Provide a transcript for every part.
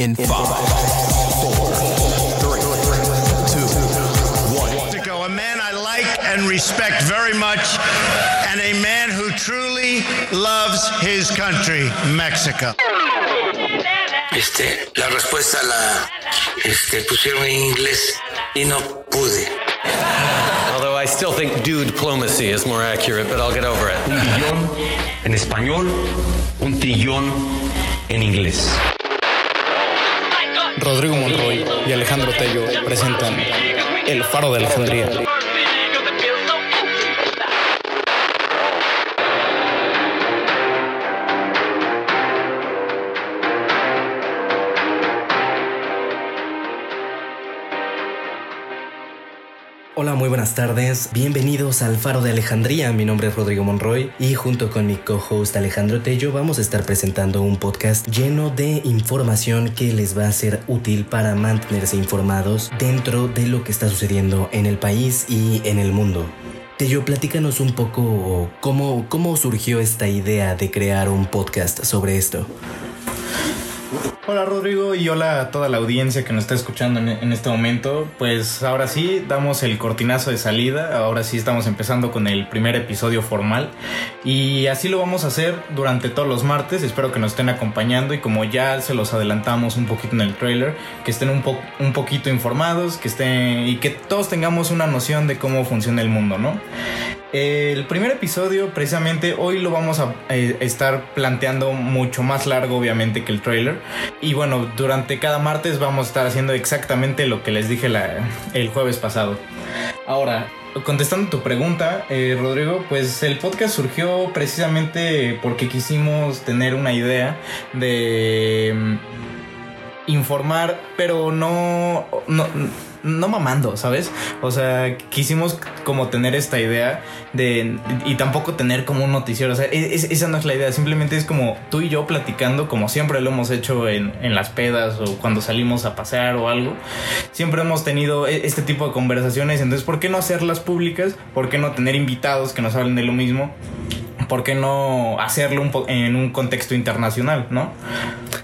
in five, four, three, two, one. Mexico, a man I like and respect very much, and a man who truly loves his country, Mexico. Este, la respuesta la este, pusieron en inglés y no pude. Although I still think dude diplomacy is more accurate, but I'll get over it. un billón en español, un trillón en inglés. Rodrigo Monroy y Alejandro Tello presentan El Faro de Alejandría. Hola, muy buenas tardes. Bienvenidos al Faro de Alejandría. Mi nombre es Rodrigo Monroy y junto con mi co-host Alejandro Tello vamos a estar presentando un podcast lleno de información que les va a ser útil para mantenerse informados dentro de lo que está sucediendo en el país y en el mundo. Tello, platícanos un poco cómo, cómo surgió esta idea de crear un podcast sobre esto. Hola Rodrigo y hola a toda la audiencia que nos está escuchando en, este momento. Pues ahora sí, damos el cortinazo de salida. Ahora sí estamos empezando con el primer episodio formal. Y así lo vamos a hacer durante todos los martes. Espero que nos estén acompañando y como ya se los adelantamos un poquito en el trailer, que estén un, un poquito informados, que estén y que todos tengamos una noción de cómo funciona el mundo, ¿no? El primer episodio, precisamente, hoy lo vamos a eh, estar planteando mucho más largo, obviamente, que el trailer. Y bueno, durante cada martes vamos a estar haciendo exactamente lo que les dije el jueves pasado. Ahora, contestando tu pregunta, eh, Rodrigo, pues el podcast surgió precisamente porque quisimos tener una idea de mm, informar, pero no, no no mamando, ¿sabes? O sea, quisimos como tener esta idea de... Y tampoco tener como un noticiero. O sea, es, esa no es la idea. Simplemente es como tú y yo platicando, como siempre lo hemos hecho en, en las pedas o cuando salimos a pasear o algo. Siempre hemos tenido este tipo de conversaciones. Entonces, ¿por qué no hacerlas públicas? ¿Por qué no tener invitados que nos hablen de lo mismo? ¿Por qué no hacerlo en un contexto internacional, no?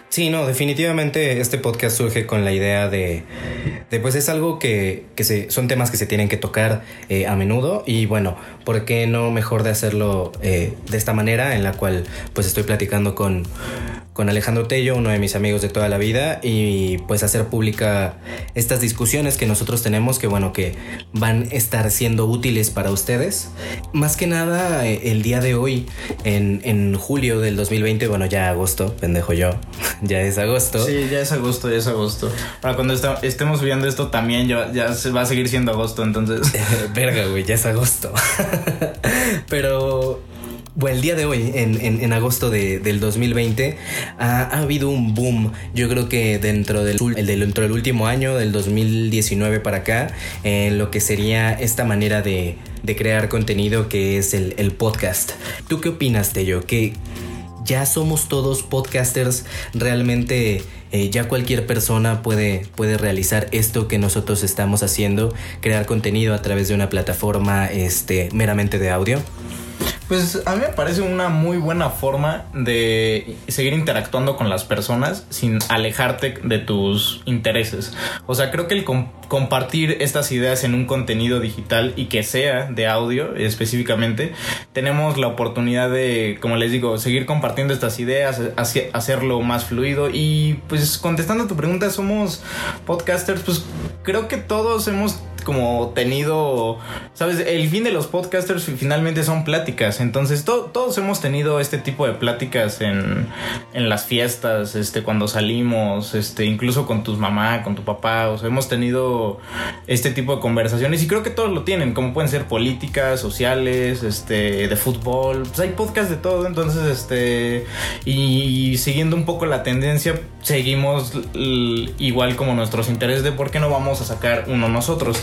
Sí, no, definitivamente este podcast surge con la idea de, pues es algo que, que se, son temas que se tienen que tocar eh, a menudo y bueno, ¿por qué no mejor de hacerlo eh, de esta manera en la cual pues estoy platicando con, con Alejandro Tello, uno de mis amigos de toda la vida, y pues hacer pública estas discusiones que nosotros tenemos, que bueno, que van a estar siendo útiles para ustedes. Más que nada, eh, el día de hoy, en, en julio del 2020, bueno, ya agosto, pendejo yo, ya es agosto. Sí, ya es agosto, ya es agosto. Para cuando estemos viendo esto también ya, ya se va a seguir siendo agosto, entonces. Verga, güey, ya es agosto. Pero bueno, el día de hoy, en, en, en agosto de, del 2020, ha, ha, habido un boom. Yo creo que dentro del, el, dentro del último año, del 2019 para acá, en lo que sería esta manera de, de crear contenido que es el, el podcast. ¿Tú qué opinas, Tello? ¿Que ya somos todos podcasters? ¿Realmente eh, ya cualquier persona puede, puede realizar esto que nosotros estamos haciendo? ¿Crear contenido a través de una plataforma este, meramente de audio? Pues a mí me parece una muy buena forma de seguir interactuando con las personas sin alejarte de tus intereses. O sea, creo que el comp compartir estas ideas en un contenido digital y que sea de audio específicamente, tenemos la oportunidad de, como les digo, seguir compartiendo estas ideas, hacerlo más fluido y pues contestando a tu pregunta, somos podcasters, pues creo que todos hemos como tenido, sabes, el fin de los podcasters finalmente son pláticas, entonces to todos hemos tenido este tipo de pláticas en, en las fiestas, este, cuando salimos, este, incluso con tus mamá, con tu papá, o sea, hemos tenido este tipo de conversaciones y creo que todos lo tienen, como pueden ser políticas, sociales, este, de fútbol, pues hay podcasts de todo, entonces, este, y, y siguiendo un poco la tendencia, seguimos igual como nuestros intereses de por qué no vamos a sacar uno nosotros.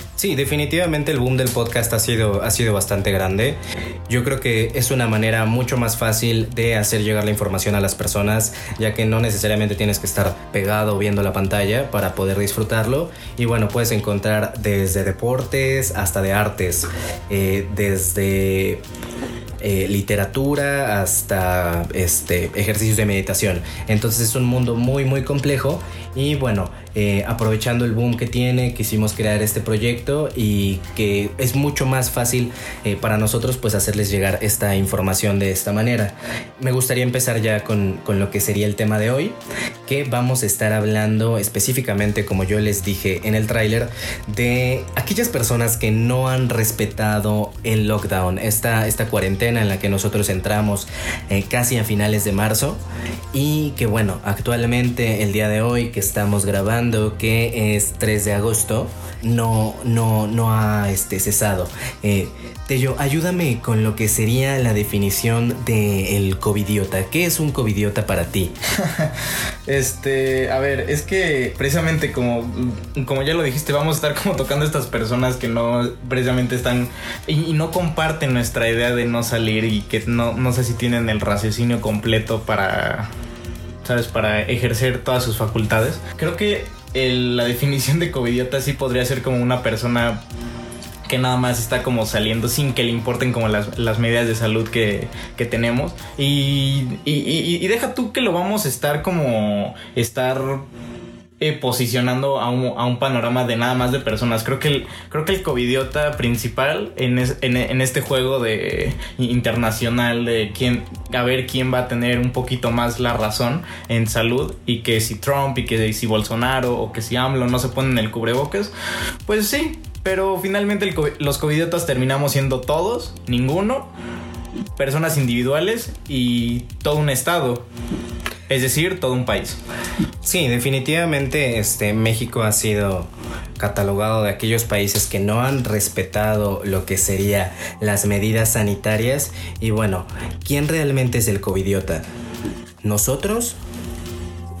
Sí, definitivamente el boom del podcast ha sido, ha sido bastante grande. Yo creo que es una manera mucho más fácil de hacer llegar la información a las personas, ya que no necesariamente tienes que estar pegado viendo la pantalla para poder disfrutarlo. Y bueno, puedes encontrar desde deportes hasta de artes, eh, desde eh, literatura hasta este, ejercicios de meditación. Entonces es un mundo muy muy complejo y bueno, eh, aprovechando el boom que tiene, quisimos crear este proyecto y que es mucho más fácil eh, para nosotros pues hacerles llegar esta información de esta manera. Me gustaría empezar ya con, con lo que sería el tema de hoy, que vamos a estar hablando específicamente, como yo les dije en el tráiler, de aquellas personas que no han respetado el lockdown, esta, esta cuarentena en la que nosotros entramos eh, casi a finales de marzo y que bueno, actualmente el día de hoy que estamos grabando, que es 3 de agosto, no, no, no ha este, cesado. Eh, Tello, ayúdame con lo que sería la definición del covidiota. ¿Qué es un covidiota para ti? Este, a ver, es que precisamente como, como ya lo dijiste, vamos a estar como tocando a estas personas que no precisamente están y, y no comparten nuestra idea de no salir y que no, no sé si tienen el raciocinio completo para, ¿sabes? Para ejercer todas sus facultades. Creo que la definición de covidiota sí podría ser como una persona que nada más está como saliendo sin que le importen como las, las medidas de salud que, que tenemos. Y, y, y- y deja tú que lo vamos a estar como estar eh, posicionando a un, a un panorama de nada más de personas. Creo que el, creo que el covidiota principal en, es- en, en este juego de internacional de quién, a ver quién va a tener un poquito más la razón en salud y que si Trump y que si Bolsonaro o que si AMLO no se ponen el cubrebocas, pues sí. Pero finalmente el los covidiotas terminamos siendo todos, ninguno, personas individuales y todo un estado. Es decir, todo un país. Sí, definitivamente este, México ha sido catalogado de aquellos países que no han respetado lo que sería las medidas sanitarias. Y bueno, ¿quién realmente es el covidiota? ¿Nosotros?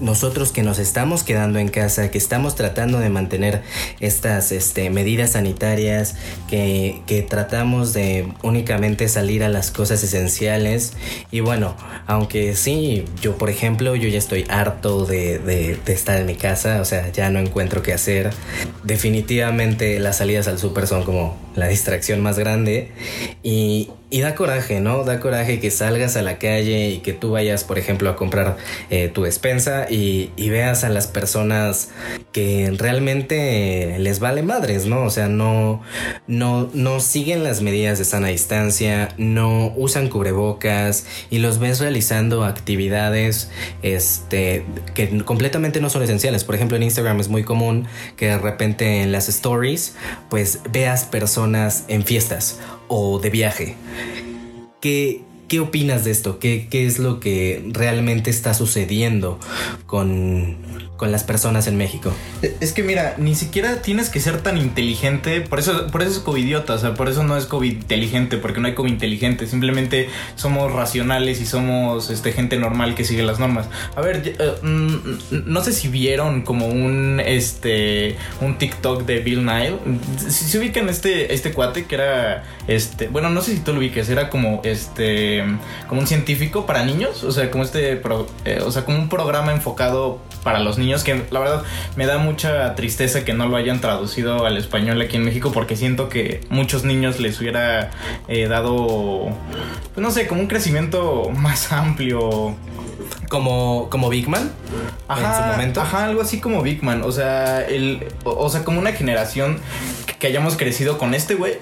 Nosotros que nos estamos quedando en casa, que estamos tratando de mantener estas este, medidas sanitarias, que, que tratamos de únicamente salir a las cosas esenciales. Y bueno, aunque sí, yo por ejemplo, yo ya estoy harto de, de- estar en mi casa, o sea, ya no encuentro qué hacer. Definitivamente las salidas al súper son como la distracción más grande. Y, y da coraje, ¿no? Da coraje que salgas a la calle y que tú vayas, por ejemplo, a comprar eh, tu despensa y, veas a las personas que realmente les vale madres, ¿no? O sea, no, no, no siguen las medidas de sana distancia, no usan cubrebocas y los ves realizando actividades este, que completamente no son esenciales. Por ejemplo, en Instagram es muy común que de repente en las stories, pues veas personas en fiestas o de viaje. ¿Qué, qué opinas de esto? ¿Qué, ¿Qué es lo que realmente está sucediendo con, con las personas en México? Es que mira, ni siquiera tienes que ser tan inteligente. Por eso, por eso es covidiota. O sea, por eso no es COVID inteligente, porque no hay COVID inteligente. Simplemente somos racionales y somos este, gente normal que sigue las normas. A ver, eh, mm, no sé si vieron como un este un TikTok de Bill Nye. Si se ubican este, este cuate que era este. Bueno, no sé si tú lo ubiques, era como este. como un científico para niños. O sea, como este eh, o sea, como un programa enfocado para los niños. Que la verdad me da mucha tristeza que no lo hayan traducido al español aquí en México. Porque siento que muchos niños les hubiera eh, dado. Pues no sé, como un crecimiento más amplio. Como, como Big Man en su momento. Ajá, algo así como Big Man. O sea, el, o, o sea, como una generación que, hayamos crecido con este güey.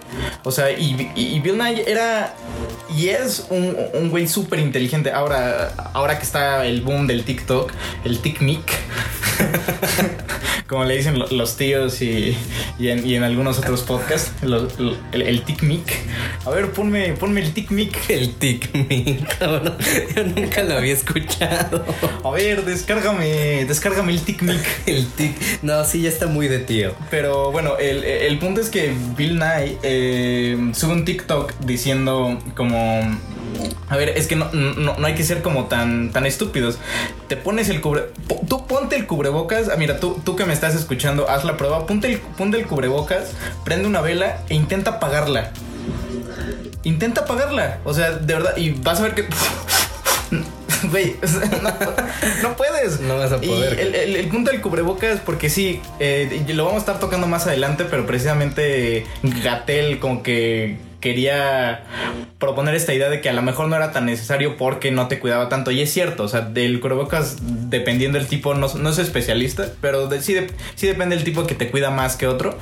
O sea, y, y- y Bill Nye era y es un, un güey súper inteligente. Ahora, ahora que está el boom del TikTok, el TikMik. como le dicen lo- los tíos y, y en, y en algunos otros podcasts, los- el, el TikMik. A ver, ponme, ponme el TikMik. El Tic cabrón. Yo nunca lo había escuchado. A ver, descárgame, descárgame el TikMik. El Tic. No, sí, ya está muy de tío. Pero bueno, el, el punto es que Bill Nye eh, sube un TikTok diciendo como... A ver, es que no, no, hay que ser como tan, tan estúpidos. Te pones el cubre... Tú ponte el cubrebocas. Ah, mira, tú, tú que me estás escuchando, haz la prueba. Ponte el, ponte el cubrebocas, prende una vela e intenta apagarla. Intenta apagarla. O sea, de verdad. Y vas a ver que... Güey, o sea, no, no puedes. No vas a Y poder. el, el- el punto del cubrebocas, porque sí, eh, lo vamos a estar tocando más adelante, pero precisamente Gatel como que quería proponer esta idea de que a lo mejor no era tan necesario porque no te cuidaba tanto. Y es cierto, o sea, del cubrebocas, dependiendo del tipo, no, no es especialista, pero sí, sí depende del tipo que te cuida más que otro.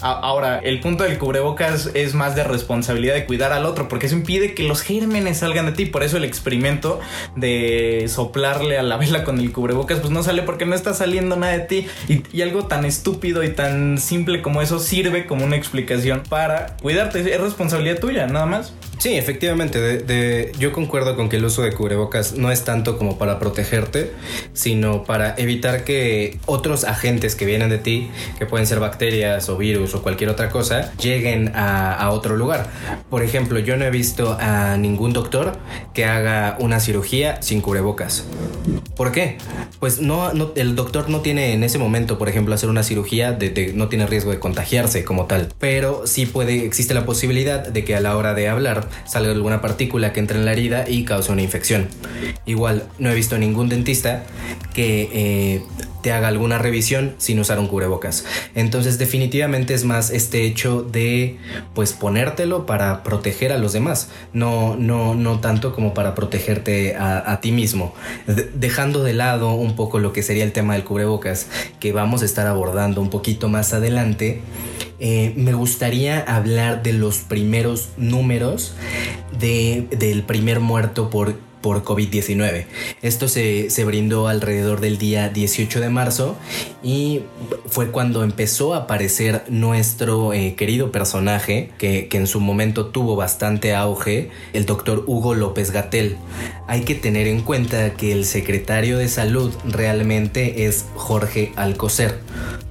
Ahora, el punto del cubrebocas es más de responsabilidad de cuidar al otro, porque eso impide que los gérmenes salgan de ti. Por eso el experimento de soplarle a la vela con el cubrebocas, pues no sale porque no está saliendo nada de ti. Y, y algo tan estúpido y tan simple como eso sirve como una explicación para cuidarte. Es responsabilidad tuya, nada más. Sí, efectivamente, de, de- yo concuerdo con que el uso de cubrebocas no es tanto como para protegerte, sino para evitar que otros agentes que vienen de ti, que pueden ser bacterias o virus o cualquier otra cosa, lleguen a, a otro lugar. Por ejemplo, yo no he visto a ningún doctor que haga una cirugía sin cubrebocas. ¿Por qué? Pues no, no- el doctor no tiene en ese momento, por ejemplo, hacer una cirugía, de, de- no tiene riesgo de contagiarse como tal, pero sí puede, existe la posibilidad de que a la hora de hablar salga alguna partícula que entre en la herida y cause una infección. Igual, no he visto ningún dentista que eh, te haga alguna revisión sin usar un cubrebocas. Entonces, definitivamente es más este hecho de, pues, ponértelo para proteger a los demás, no, no, no tanto como para protegerte a, ti mismo. De- dejando de lado un poco lo que sería el tema del cubrebocas, que vamos a estar abordando un poquito más adelante. Eh, me gustaría hablar de los primeros números de, del primer muerto por, por COVID-19. Esto se, se brindó alrededor del día 18 de marzo y fue cuando empezó a aparecer nuestro eh, querido personaje que, que en su momento tuvo bastante auge, el doctor Hugo López Gatel. Hay que tener en cuenta que el secretario de salud realmente es Jorge Alcocer.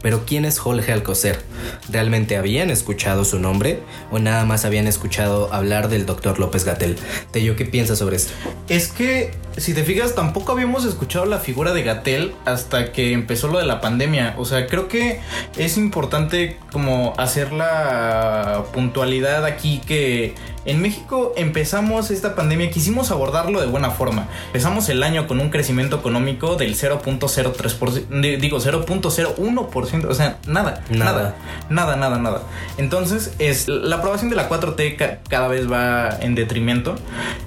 Pero ¿quién es Jorge Alcocer? ¿Realmente habían escuchado su nombre o nada más habían escuchado hablar del doctor López Gatel? Tello, ¿qué piensas sobre esto? Es que, si te fijas, tampoco habíamos escuchado la figura de Gatel hasta que empezó lo de la pandemia. O sea, creo que es importante como hacer la puntualidad aquí que en México empezamos esta pandemia, quisimos abordarlo de buena forma. Empezamos el año con un crecimiento económico del 0.03%, di- digo 0.01%, o sea, nada, Nada. nada, nada, nada, nada. Entonces, es la aprobación de la 4T ca- cada vez va en detrimento.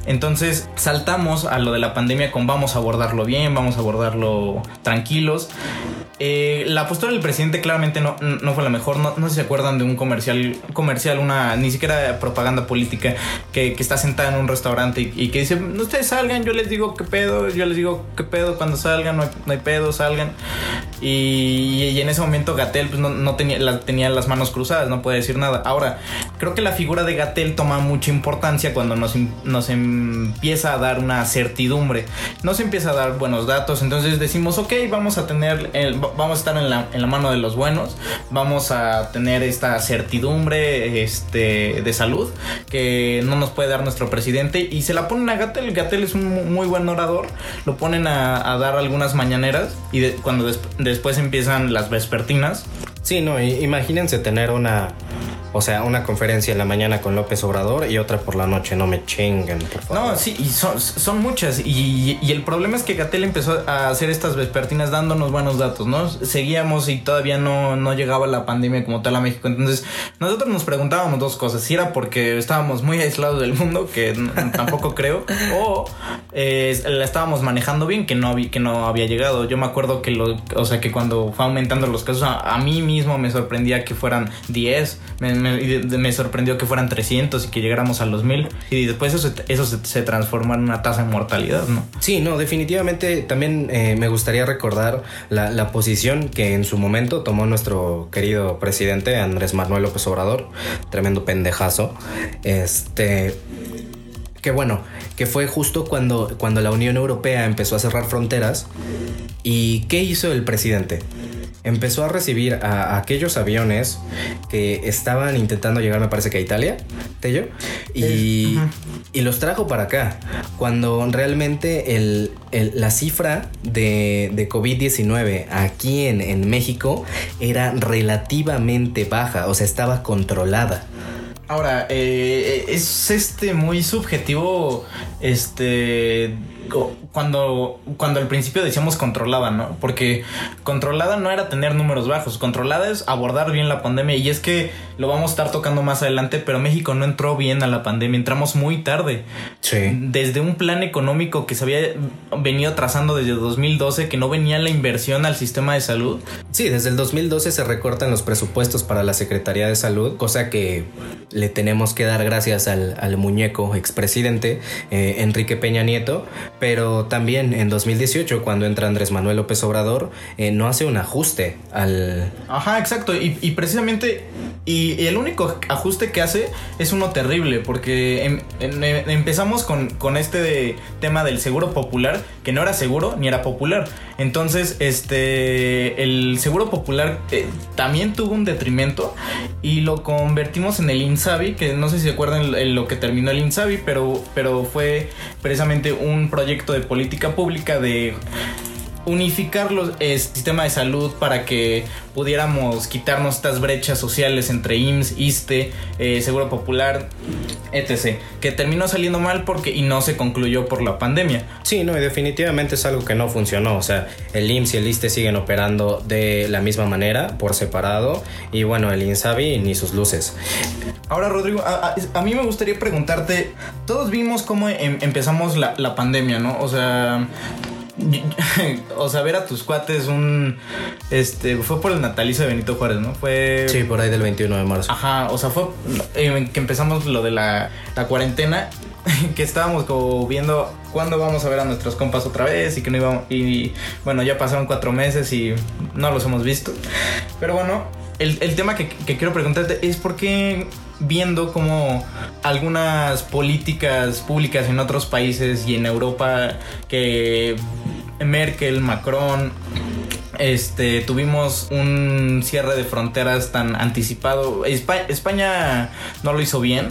Entonces, saltamos a lo de la pandemia con vamos a abordarlo bien, vamos a abordarlo tranquilos. Eh, la postura del presidente claramente no, no fue la mejor. No, no se acuerdan de un comercial, comercial, una ni siquiera propaganda política que, que está sentada en un restaurante y, que dice: "No, Ustedes salgan, yo les digo qué pedo, yo les digo qué pedo cuando salgan, no hay, pedo, salgan. Y, en ese momento Gatel pues, no, tenía, tenía las manos cruzadas, no puede decir nada. Ahora, creo que la figura de Gatel toma mucha importancia cuando nos, nos empieza a dar una certidumbre. Nos empieza a dar buenos datos, entonces decimos, ok, vamos a tener, vamos a estar en la, en la mano de los buenos, vamos a tener esta certidumbre este, de salud que no nos puede dar nuestro presidente. Y se la ponen a Gatel. Gatel es un mu- muy buen orador, lo ponen a, dar algunas mañaneras y cuando des- después empiezan las vespertinas, Sí, no, imagínense tener una, o sea, una conferencia en la mañana con López Obrador y otra por la noche, no me chinguen, por favor. No, sí, y son, son muchas. Y, y el problema es que Gatel empezó a hacer estas vespertinas dándonos buenos datos, ¿no? Seguíamos y todavía no, no llegaba la pandemia como tal a México. Entonces, nosotros nos preguntábamos dos cosas. Si era porque estábamos muy aislados del mundo, que tampoco creo, o eh, la estábamos manejando bien, que no, había, que no había llegado. Yo me acuerdo que, lo, o sea, que cuando fue aumentando los casos, a, a mí mismo me sorprendía que fueran 10, me, me- sorprendió que fueran 300 y que llegáramos a los 1000. Y después eso, eso se, se transformó en una tasa de mortalidad, ¿no? Sí, no, definitivamente también eh, me gustaría recordar la, la posición que en su momento tomó nuestro querido presidente Andrés Manuel López Obrador, tremendo pendejazo. Este. Que bueno, que fue justo cuando, cuando la Unión Europea empezó a cerrar fronteras. ¿Y qué hizo el presidente? Empezó a recibir a, a aquellos aviones que estaban intentando llegar, me parece que a Italia, Tello, y, y los trajo para acá. Cuando realmente el, el- la cifra de, de COVID-19 aquí en, en México era relativamente baja, o sea, estaba controlada. Ahora, eh, es este muy subjetivo, este, cuando, cuando al principio decíamos controlada, ¿no? Porque controlada no era tener números bajos, controlada es abordar bien la pandemia y es que lo vamos a estar tocando más adelante, pero México no entró bien a la pandemia, entramos muy tarde. Sí. Desde un plan económico que se había venido trazando desde 2012, que no venía la inversión al sistema de salud. Sí, desde el 2012 se recortan los presupuestos para la Secretaría de Salud, cosa que le tenemos que dar gracias al, al muñeco expresidente eh, Enrique Peña Nieto, pero también en 2018, cuando entra Andrés Manuel López Obrador, eh, no hace un ajuste al... Ajá, exacto. Y, y precisamente, y, y el único ajuste que hace es uno terrible, porque em- em- em- empezamos con, con este de- tema del seguro popular, que no era seguro ni era popular. Entonces, este, el seguro popular eh, también tuvo un detrimento y lo convertimos en el INSABI, que no sé si se acuerdan lo que terminó el INSABI, pero, pero fue precisamente un proyecto de política pública de unificar los, el sistema de salud para que pudiéramos quitarnos estas brechas sociales entre IMSS, ISTE, eh, Seguro Popular, etc. Que terminó saliendo mal porque y no se concluyó por la pandemia. Sí, no, y definitivamente es algo que no funcionó. O sea, el IMSS y el ISTE siguen operando de la misma manera, por separado, y bueno, el INSABI ni sus luces. Ahora, Rodrigo, a, a- a mí me gustaría preguntarte, todos vimos cómo em- empezamos la, la pandemia, ¿no? O sea... O sea, ver a tus cuates un... Este, fue por el natalicio de Benito Juárez, ¿no? Fue... Sí, por ahí del 21 de marzo. Ajá, o sea, fue eh, que empezamos lo de la, la cuarentena, que estábamos como viendo cuándo vamos a ver a nuestros compas otra vez y que no íbamos... Y bueno, ya pasaron cuatro meses y no los hemos visto. Pero bueno, el, el tema que, que quiero preguntarte es por qué viendo como algunas políticas públicas en otros países y en Europa que Merkel, Macron, este, tuvimos un cierre de fronteras tan anticipado. Espa- España no lo hizo bien,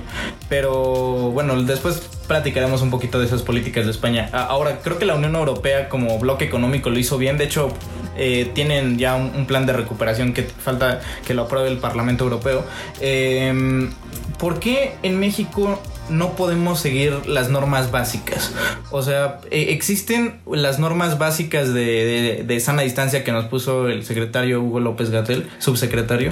pero bueno, después platicaremos un poquito de esas políticas de España. Ahora, creo que la Unión Europea como bloque económico lo hizo bien. De hecho, eh, tienen ya un, plan de recuperación que falta que lo apruebe el Parlamento Europeo. Eh, ¿Por qué en México no podemos seguir las normas básicas? O sea, eh, existen las normas básicas de, de- de sana distancia que nos puso el secretario Hugo López Gatel, subsecretario.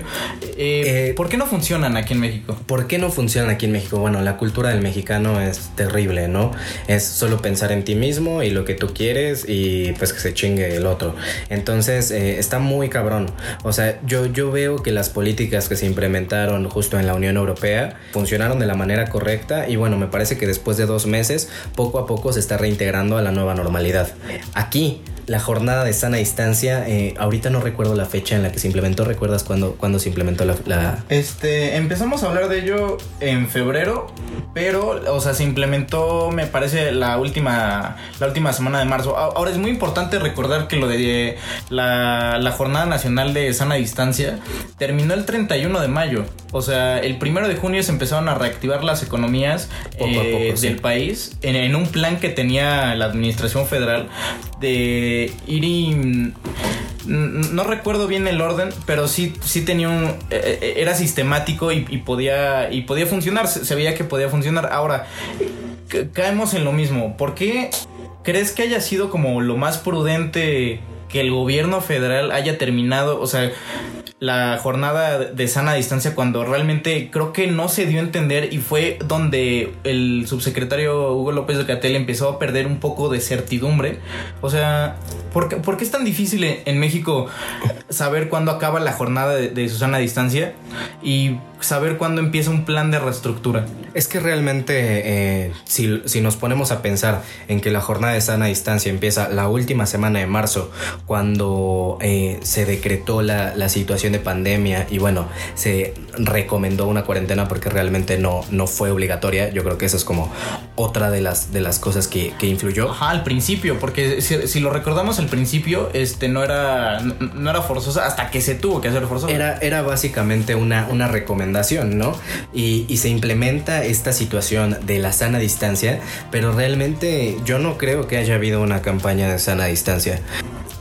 Eh, Eh, ¿Por qué no funcionan aquí en México? ¿Por qué no funcionan aquí en México? Bueno, la cultura del mexicano es terrible, ¿no? Es solo pensar en ti mismo y lo que tú quieres y pues que se chingue el otro. Entonces, eh, está muy cabrón. O sea, yo, yo veo que las políticas que se implementaron justo en la Unión Europea funcionaron de la manera correcta y bueno, me parece que después de dos meses, poco a poco se está reintegrando a la nueva normalidad. Aquí, la jornada de sana distancia, eh, ahorita no recuerdo la fecha en la que se implementó, ¿recuerdas cuándo, cuándo se implementó la- la, Este, empezamos a hablar de ello en febrero, pero, o sea, se implementó, me parece, la última, la última semana de marzo. Ahora es muy importante recordar que lo de la, la Jornada Nacional de Sana Distancia terminó el 31 de mayo. O sea, el primero de junio se empezaron a reactivar las economías Poco a eh, sí. del país en, en un plan que tenía la administración federal de ir y n- no recuerdo bien el orden, pero sí, sí tenía un. eh, eh, era sistemático y, podía. Y podía funcionar. Se, veía que podía funcionar. Ahora, ca- caemos en lo mismo. ¿Por qué crees que haya sido como lo más prudente que el gobierno federal haya terminado? O sea. La jornada de sana distancia cuando realmente creo que no se dio a entender y fue donde el subsecretario Hugo López de Catel empezó a perder un poco de certidumbre. O sea, ¿por qué, es tan difícil en, en México saber cuándo acaba la jornada de, de su sana distancia y saber cuándo empieza un plan de reestructura? Es que realmente, eh, si, si nos ponemos a pensar en que la jornada de sana distancia empieza la última semana de marzo, cuando eh, se decretó la, la situación de pandemia y bueno, se recomendó una cuarentena porque realmente no, no fue obligatoria, yo creo que eso es como otra de las, de las cosas que, que influyó. Ajá, al principio, porque si, si lo recordamos al principio, este no era no, no era forzosa hasta que se tuvo que hacer forzosa. Era, era básicamente una, una recomendación, ¿no? Y, se implementa esta situación de la sana distancia, pero realmente yo no creo que haya habido una campaña de sana distancia.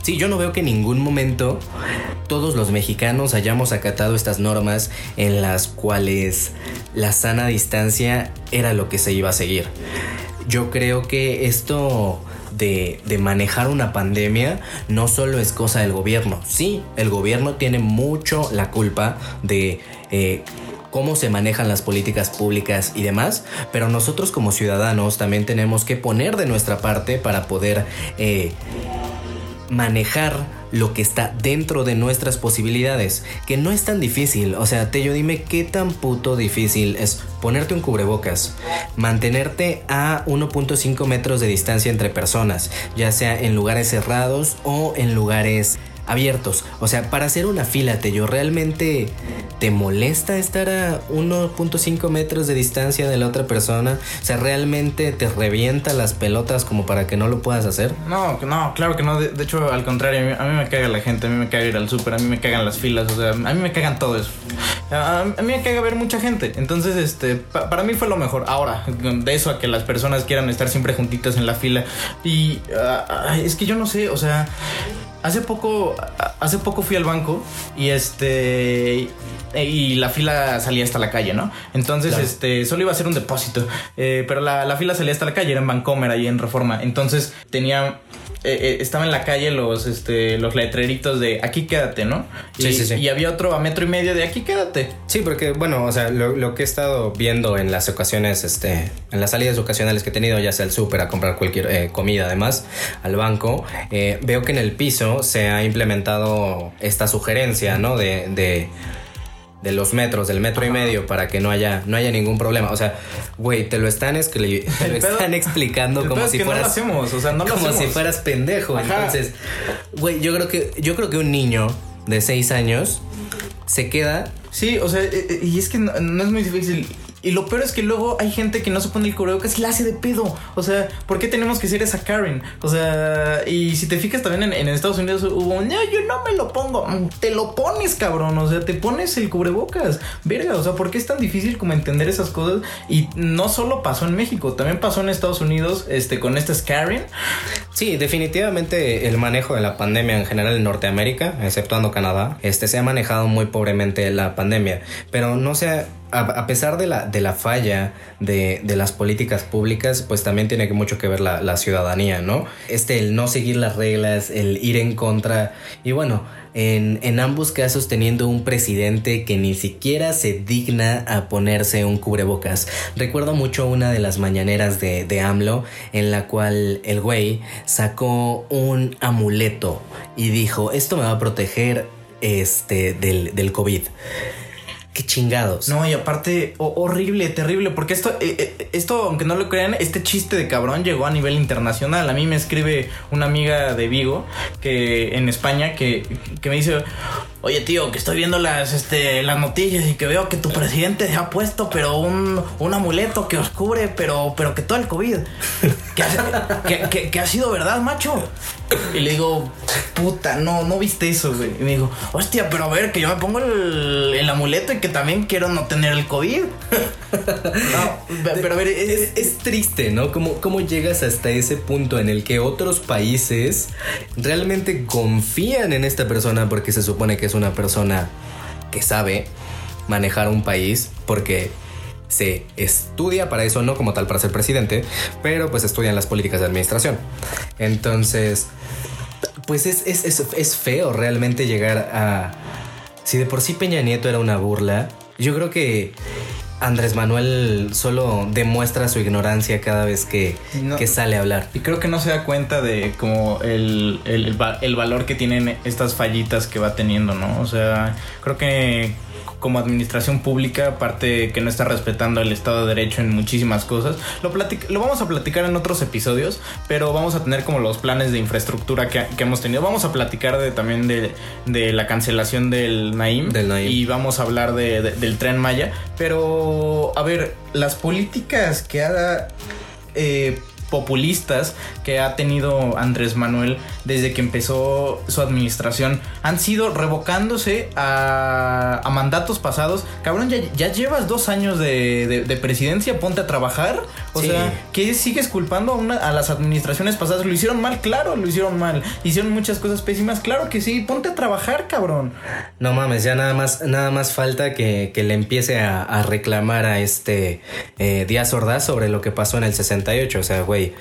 Sí, yo no veo que en ningún momento todos los mexicanos hayamos acatado estas normas en las cuales la sana distancia era lo que se iba a seguir. Yo creo que esto de, de manejar una pandemia no solo es cosa del gobierno. Sí, el gobierno tiene mucho la culpa de... eh, cómo se manejan las políticas públicas y demás, pero nosotros como ciudadanos también tenemos que poner de nuestra parte para poder eh, manejar lo que está dentro de nuestras posibilidades, que no es tan difícil. O sea, Tello, dime qué tan puto difícil es ponerte un cubrebocas, mantenerte a 1.5 metros de distancia entre personas, ya sea en lugares cerrados o en lugares abiertos. O sea, para hacer una fila, Tello, ¿realmente te molesta estar a 1.5 metros de distancia de la otra persona? O sea, ¿realmente te revienta las pelotas como para que no lo puedas hacer? No, no, claro que no. De, hecho, al contrario, a mí, me caga la gente, a mí me caga ir al súper, a mí me cagan las filas, o sea, a mí me cagan todo eso. A, mí me caga ver mucha gente. Entonces, este, pa- para mí fue lo mejor. Ahora, de eso a que las personas quieran estar siempre juntitas en la fila. Y ah, ah, es que yo no sé, o sea, hace poco, hace poco fui al banco y este y la fila salía hasta la calle, ¿no? Entonces, este, solo iba a ser un depósito, eh, pero la, la fila salía hasta la calle, era en Vancomer, ahí en Reforma. Entonces, tenía, eh, eh, estaba en la calle los, este, los letreritos de aquí quédate, ¿no? Sí, y, sí, sí. y había otro a metro y medio de aquí quédate. Sí, porque bueno, o sea, lo, lo que he estado viendo en las ocasiones, este, en las salidas ocasionales que he tenido, ya sea al súper a comprar cualquier eh, comida, además, al banco, eh, veo que en el piso se ha implementado esta sugerencia, ¿no? De, de, de los metros, del metro y medio, para que no haya, no haya ningún problema. O sea, güey, te lo están, te lo están explicando el como es si que no lo fueras. hacemos, o sea, no lo como si fueras pendejo. Ajá. Entonces, güey, yo creo que, yo creo que un niño de 6 años se queda Sí, o sea, eh, eh, y es que no, no es muy difícil. Y lo peor es que luego hay gente que no se pone el cubrebocas y la hace de pedo. O sea, ¿por qué tenemos que ser esa Karen? O sea, y si te fijas también en, en Estados Unidos hubo no, yo no me lo pongo. Mm, Te lo pones, cabrón. O sea, te pones el cubrebocas. Verga, o sea, ¿por qué es tan difícil como entender esas cosas? Y no solo pasó en México, también pasó en Estados Unidos este, con estas Karen. Sí, definitivamente el manejo de la pandemia en general en Norteamérica, exceptuando Canadá, este se ha manejado muy pobremente la pandemia. Pero no a, a pesar de la, de la falla de, de las políticas públicas, pues también tiene mucho que ver la, la ciudadanía, ¿no? Este, el no seguir las reglas, el ir en contra. Y bueno, en, en ambos casos teniendo un presidente que ni siquiera se digna a ponerse un cubrebocas. Recuerdo mucho una de las mañaneras de, de AMLO en la cual el güey sacó un amuleto y dijo, esto me va a proteger este, del, del COVID. Qué chingados. No, y aparte, ho- horrible, terrible, porque esto, eh, eh, esto, aunque no lo crean, este chiste de cabrón llegó a nivel internacional. A mí me escribe una amiga de Vigo, que en España, que, que me dice, oye tío, que estoy viendo las, este, las noticias y que veo que tu presidente se ha puesto, pero un, un amuleto que os cubre, pero, pero que todo el COVID, que, que- que ha sido verdad, macho. Y le digo, puta, no, no viste eso, güey. Y me dijo, hostia, pero a ver, que yo me pongo el, el amuleto y que también quiero no tener el COVID. no, pe- pero a ver, es, Es, es triste, ¿no? ¿Cómo, ¿Cómo llegas hasta ese punto en el que otros países realmente confían en esta persona porque se supone que es una persona que sabe manejar un país porque se estudia para eso, no como tal para ser presidente, pero pues estudian las políticas de administración. Entonces, pues es, es, es, es feo realmente llegar a... Si de por sí Peña Nieto era una burla, yo creo que Andrés Manuel solo demuestra su ignorancia cada vez que, No. que sale a hablar. Y creo que no se da cuenta de como el, el, el valor que tienen estas fallitas que va teniendo, ¿no? O sea, creo que como administración pública, aparte que no está respetando el Estado de Derecho en muchísimas cosas, lo, lo vamos a platicar en otros episodios, pero vamos a tener como los planes de infraestructura que, que hemos tenido. Vamos a platicar de, también de, de la cancelación del Naim, Del Naim. y vamos a hablar de- de- del tren Maya, pero a ver, las políticas que ha eh, populistas que ha tenido Andrés Manuel desde que empezó su administración han sido revocándose a, a mandatos pasados. Cabrón, ya, ya llevas dos años de, de- de presidencia, ponte a trabajar. O Sí. sea, ¿qué sigues culpando a, una- a las administraciones pasadas? Lo hicieron mal, claro, lo hicieron mal. Hicieron muchas cosas pésimas, claro que sí. Ponte a trabajar, cabrón. No mames, ya nada más, nada más falta que, que le empiece a, a reclamar a este eh, Díaz Ordaz sobre lo que pasó en el 68. O sea, güey, い。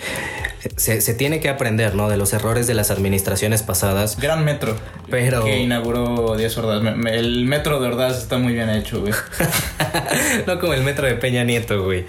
Se, se tiene que aprender, ¿no? De los errores de las administraciones pasadas. Gran metro. Pero- Que inauguró Díaz Ordaz. El metro de Ordaz está muy bien hecho, güey. no como el metro de Peña Nieto, güey.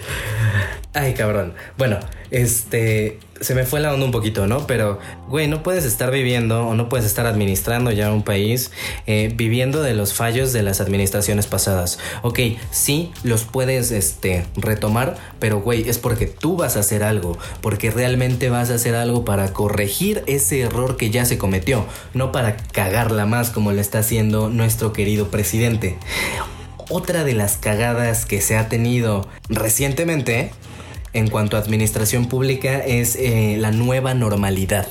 Ay, cabrón. Bueno, este. Se me fue la onda un poquito, ¿no? Pero, güey, no puedes estar viviendo o no puedes estar administrando ya un país eh, viviendo de los fallos de las administraciones pasadas. Ok, sí, los puedes este, retomar, pero, güey, es porque tú vas a hacer algo, porque realmente vas a hacer algo para corregir ese error que ya se cometió, no para cagarla más como lo está haciendo nuestro querido presidente. Otra de las cagadas que se ha tenido recientemente en cuanto a administración pública es eh, la nueva normalidad.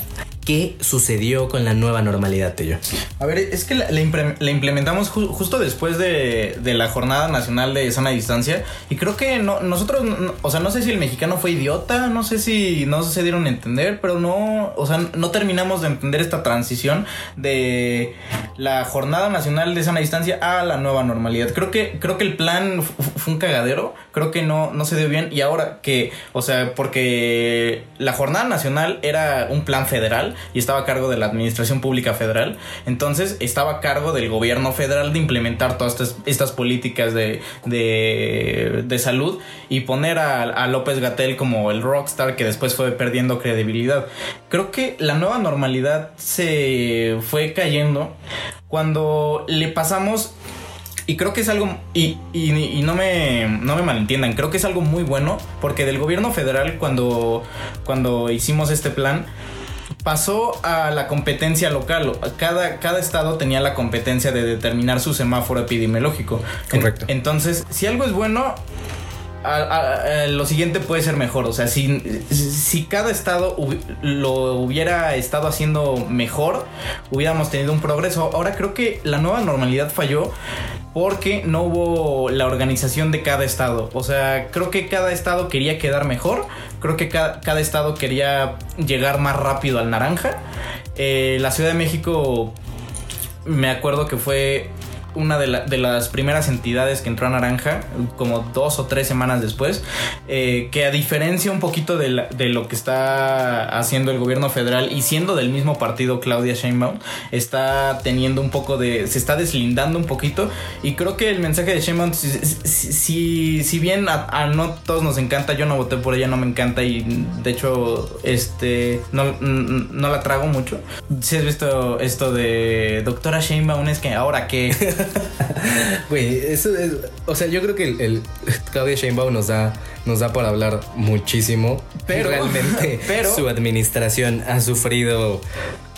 ¿Qué sucedió con la nueva normalidad, Tello? A ver, es que la, implementamos ju- justo después de, de la Jornada Nacional de Sana Distancia. Y creo que no, nosotros, no- o sea, no sé si el mexicano fue idiota, no sé si no se dieron a entender, pero no, o sea, no terminamos de entender esta transición de la Jornada Nacional de Sana Distancia a la nueva normalidad. Creo que, creo que el plan fu- fu- fue un cagadero, creo que no, no se dio bien. Y ahora que, o sea, porque la Jornada Nacional era un plan federal y estaba a cargo de la Administración Pública Federal. Entonces estaba a cargo del gobierno federal de implementar todas estas, estas políticas de, de, de salud y poner a, a López Gatel como el rockstar que después fue perdiendo credibilidad. Creo que la nueva normalidad se fue cayendo cuando le pasamos y creo que es algo, y, y- y no, me, no me malentiendan, creo que es algo muy bueno, porque del gobierno federal cuando, cuando hicimos este plan, pasó a la competencia local. Cada, cada estado tenía la competencia de determinar su semáforo epidemiológico. Correcto. entonces, si algo es bueno, a- a- a- lo siguiente puede ser mejor. O sea, si, si cada estado lo hubiera estado haciendo mejor, hubiéramos tenido un progreso. Ahora creo que la nueva normalidad falló porque no hubo la organización de cada estado. O sea, creo que cada estado quería quedar mejor. Creo que cada, cada estado quería llegar más rápido al naranja. Eh, la Ciudad de México me acuerdo que fue una de, la- de las primeras entidades que entró a Naranja, como dos o tres semanas después, eh, que a diferencia un poquito de, la- de lo que está haciendo el gobierno federal y siendo del mismo partido Claudia Sheinbaum, está teniendo un poco de, se está deslindando un poquito y creo que el mensaje de Sheinbaum, si, si- bien a, a no todos nos encanta, yo no voté por ella, no me encanta y de hecho este no, no la trago mucho. Si has visto esto de doctora Sheinbaum, es que ahora que Güey, eso es. O sea, yo creo que el, el Claudia Sheinbaum nos da, nos da para hablar muchísimo. Pero- realmente pero- su administración ha sufrido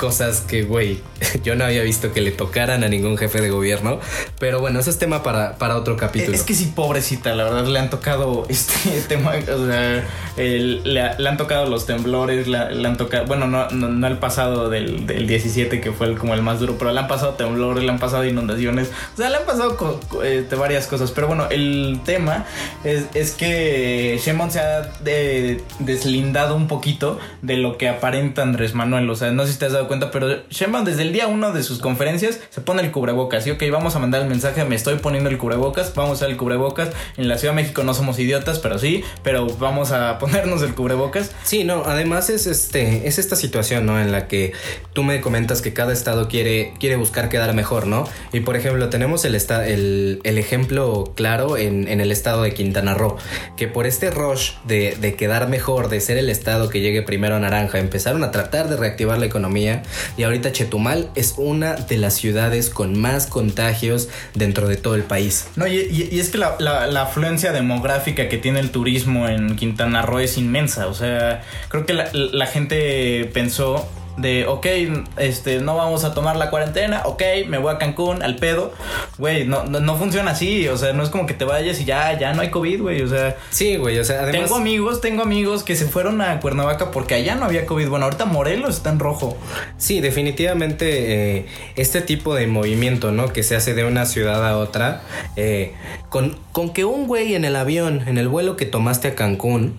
cosas que, güey, yo no había visto que le tocaran a ningún jefe de gobierno. Pero bueno, eso es tema para, para otro capítulo. Es que sí, pobrecita, la verdad, le han tocado este tema, o sea, le, han tocado los temblores, le, han tocado, bueno, no, no, no el pasado del, del 17, que fue como el más duro, pero le han pasado temblores, le han pasado inundaciones, o sea, le han pasado este, varias cosas, pero bueno, el tema es, es que Sheinbaum se ha de- deslindado un poquito de lo que aparenta Andrés Manuel, o sea, no sé si te has dado cuenta, pero Sheinbaum desde el día uno de sus conferencias se pone el cubrebocas, y ok, vamos a mandar el mensaje, me estoy poniendo el cubrebocas, vamos a usar el cubrebocas, en la Ciudad de México no somos idiotas, pero sí, pero vamos a ponernos el cubrebocas. Sí, no, además es este, es esta situación, ¿no? En la que tú me comentas que cada estado quiere, quiere buscar quedar mejor, ¿no? Y por ejemplo, tenemos el, esta- el, el ejemplo claro en, en el estado de Quintana Roo, que por este rush de, de quedar mejor, de ser el estado que llegue primero a naranja, empezaron a tratar de reactivar la economía y ahorita Chetumal es una de las ciudades con más contagios dentro de todo el país. No, y, es que la, la- la afluencia demográfica que tiene el turismo en Quintana Roo es inmensa. O sea, creo que la, la gente pensó de, ok, este, no vamos a tomar la cuarentena, ok, me voy a Cancún al pedo. Güey, no, no, no funciona así. O sea, no es como que te vayas y ya, ya no hay COVID, güey. O sea, Sí, güey, o sea, además... tengo amigos, tengo amigos que se fueron a Cuernavaca porque allá no había COVID. Bueno, ahorita Morelos está en rojo. Sí, definitivamente eh, este tipo de movimiento, ¿no? Que se hace de una ciudad a otra, eh, con, con que un güey en el avión, en el vuelo que tomaste a Cancún,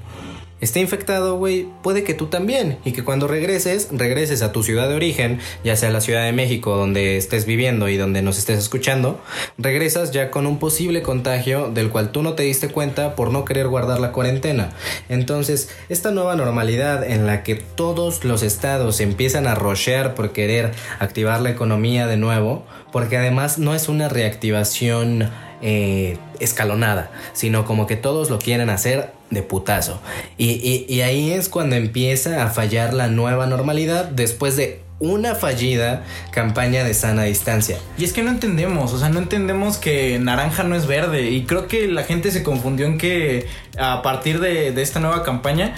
esté infectado, güey, puede que tú también. Y que cuando regreses, regreses a tu ciudad de origen, ya sea la Ciudad de México, donde estés viviendo y donde nos estés escuchando, regresas ya con un posible contagio del cual tú no te diste cuenta por no querer guardar la cuarentena. Entonces, esta nueva normalidad en la que todos los estados empiezan a rochear por querer activar la economía de nuevo, porque además no es una reactivación eh, escalonada, sino como que todos lo quieren hacer de putazo. Y, ahí es cuando empieza a fallar la nueva normalidad después de una fallida campaña de sana distancia. Y es que no entendemos, o sea, no entendemos que naranja no es verde. Y creo que la gente se confundió en que a partir de esta nueva campaña,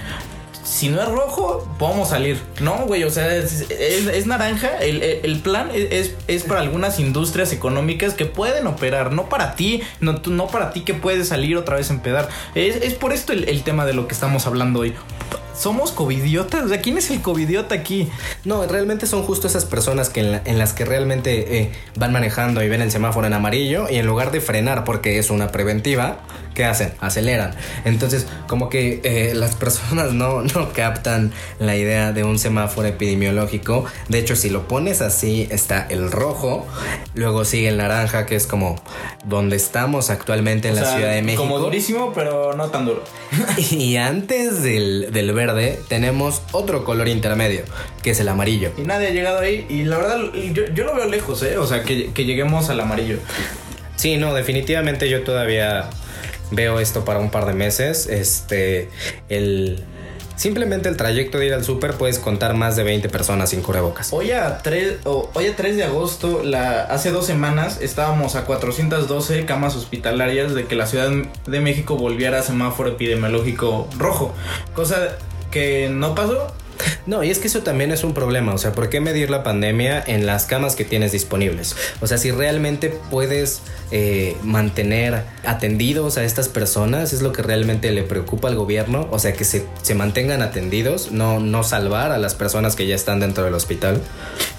si no es rojo, podemos salir. No, güey, o sea, es, naranja. El, el- plan es, es- para algunas industrias económicas que pueden operar, no para ti, no, no para ti que puedes salir otra vez a empedar. Es, es por esto el, el tema de lo que estamos hablando hoy. ¿Somos covidiotas? O sea, ¿quién es el covidiota aquí? No, realmente son justo esas personas que en, la- en las que realmente eh, van manejando y ven el semáforo en amarillo y en lugar de frenar porque es una preventiva, ¿qué hacen? Aceleran. Entonces, como que eh, las personas no, no captan la idea de un semáforo epidemiológico. De hecho, si lo pones así, está el rojo, luego sigue el naranja, que es como donde estamos actualmente en O la sea, Ciudad de México. Como durísimo, pero no tan duro. Y antes del, del verde tenemos otro color intermedio, que es el amarillo. Y nadie ha llegado ahí. Y la verdad, yo, yo lo veo lejos, ¿eh? O sea, que, que lleguemos al amarillo. Sí, no, definitivamente yo todavía veo esto para un par de meses. Este, el... Simplemente el trayecto de ir al súper puedes contar más de 20 personas sin cubrebocas. Hoy a 3, o- hoy a 3 de agosto, la, hace dos semanas, estábamos a 412 camas hospitalarias de que la Ciudad de México volviera a semáforo epidemiológico rojo. Cosa que no pasó. No, y es que eso también es un problema, o sea, ¿por qué medir la pandemia en las camas que tienes disponibles? O sea, si realmente puedes eh, mantener atendidos a estas personas, es lo que realmente le preocupa al gobierno, o sea, que se, se mantengan atendidos, no, no salvar a las personas que ya están dentro del hospital.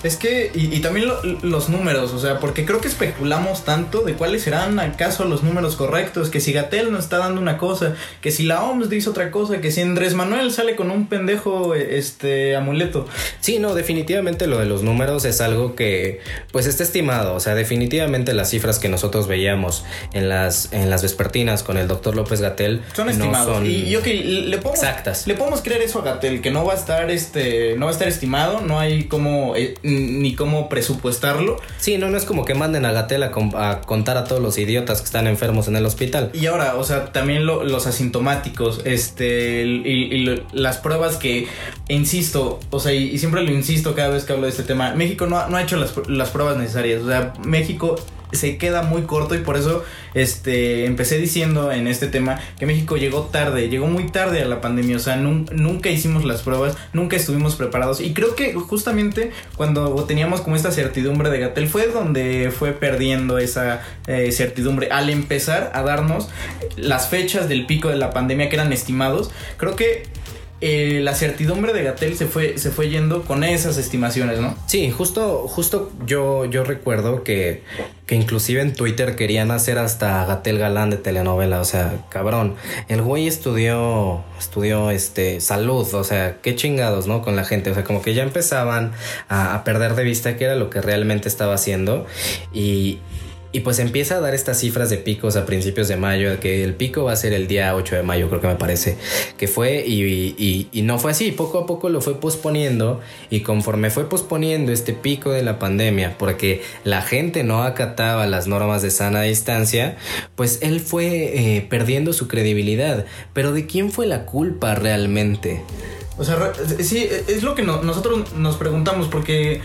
Es que, y, también lo- los números, o sea, porque creo que especulamos tanto de cuáles serán acaso los números correctos, que si Gatel nos está dando una cosa, que si la OMS dice otra cosa, que si Andrés Manuel sale con un pendejo este amuleto. Sí, no, definitivamente lo de los números es algo que pues está estimado, o sea, definitivamente las cifras que nosotros veíamos en las, en las vespertinas con el doctor López Gatel Son no estimados. son y yo que le podemos, exactas. le podemos creer eso a Gatel, que no va a estar este, no va a estar estimado, no hay como eh, ni cómo presupuestarlo. Sí, no, no es como que manden a Gatel a, a contar a todos los idiotas que están enfermos en el hospital. Y ahora, o sea, también lo- los asintomáticos, este, y, y lo- las pruebas que, insisto, o sea, y, siempre lo insisto cada vez que hablo de este tema, México no, ha- hecho las, pr- las pruebas necesarias, o sea, México se queda muy corto y por eso este empecé diciendo en este tema que México llegó tarde, llegó muy tarde a la pandemia, o sea, nun- nunca hicimos las pruebas, nunca estuvimos preparados y creo que justamente cuando teníamos como esta certidumbre de Gatel fue donde fue perdiendo esa eh, certidumbre al empezar a darnos las fechas del pico de la pandemia que eran estimados, creo que eh, la certidumbre de Gatel se fue, se fue yendo con esas estimaciones, ¿no? Sí, justo, justo yo, yo recuerdo que, que inclusive en Twitter querían hacer hasta Gatel Galán de telenovela, o sea, cabrón. El güey estudió, estudió este, salud, o sea, qué chingados, ¿no? Con la gente, o sea, como que ya empezaban a, a perder de vista qué era lo que realmente estaba haciendo y... Y pues empieza a dar estas cifras de picos a principios de mayo, que el pico va a ser el día 8 de mayo, creo que me parece, que fue y, y- no fue así, poco a poco lo fue posponiendo y conforme fue posponiendo este pico de la pandemia, porque la gente no acataba las normas de sana distancia, pues él fue eh, perdiendo su credibilidad. Pero ¿de quién fue la culpa realmente? O sea, sí, es lo que no- nosotros nos preguntamos, porque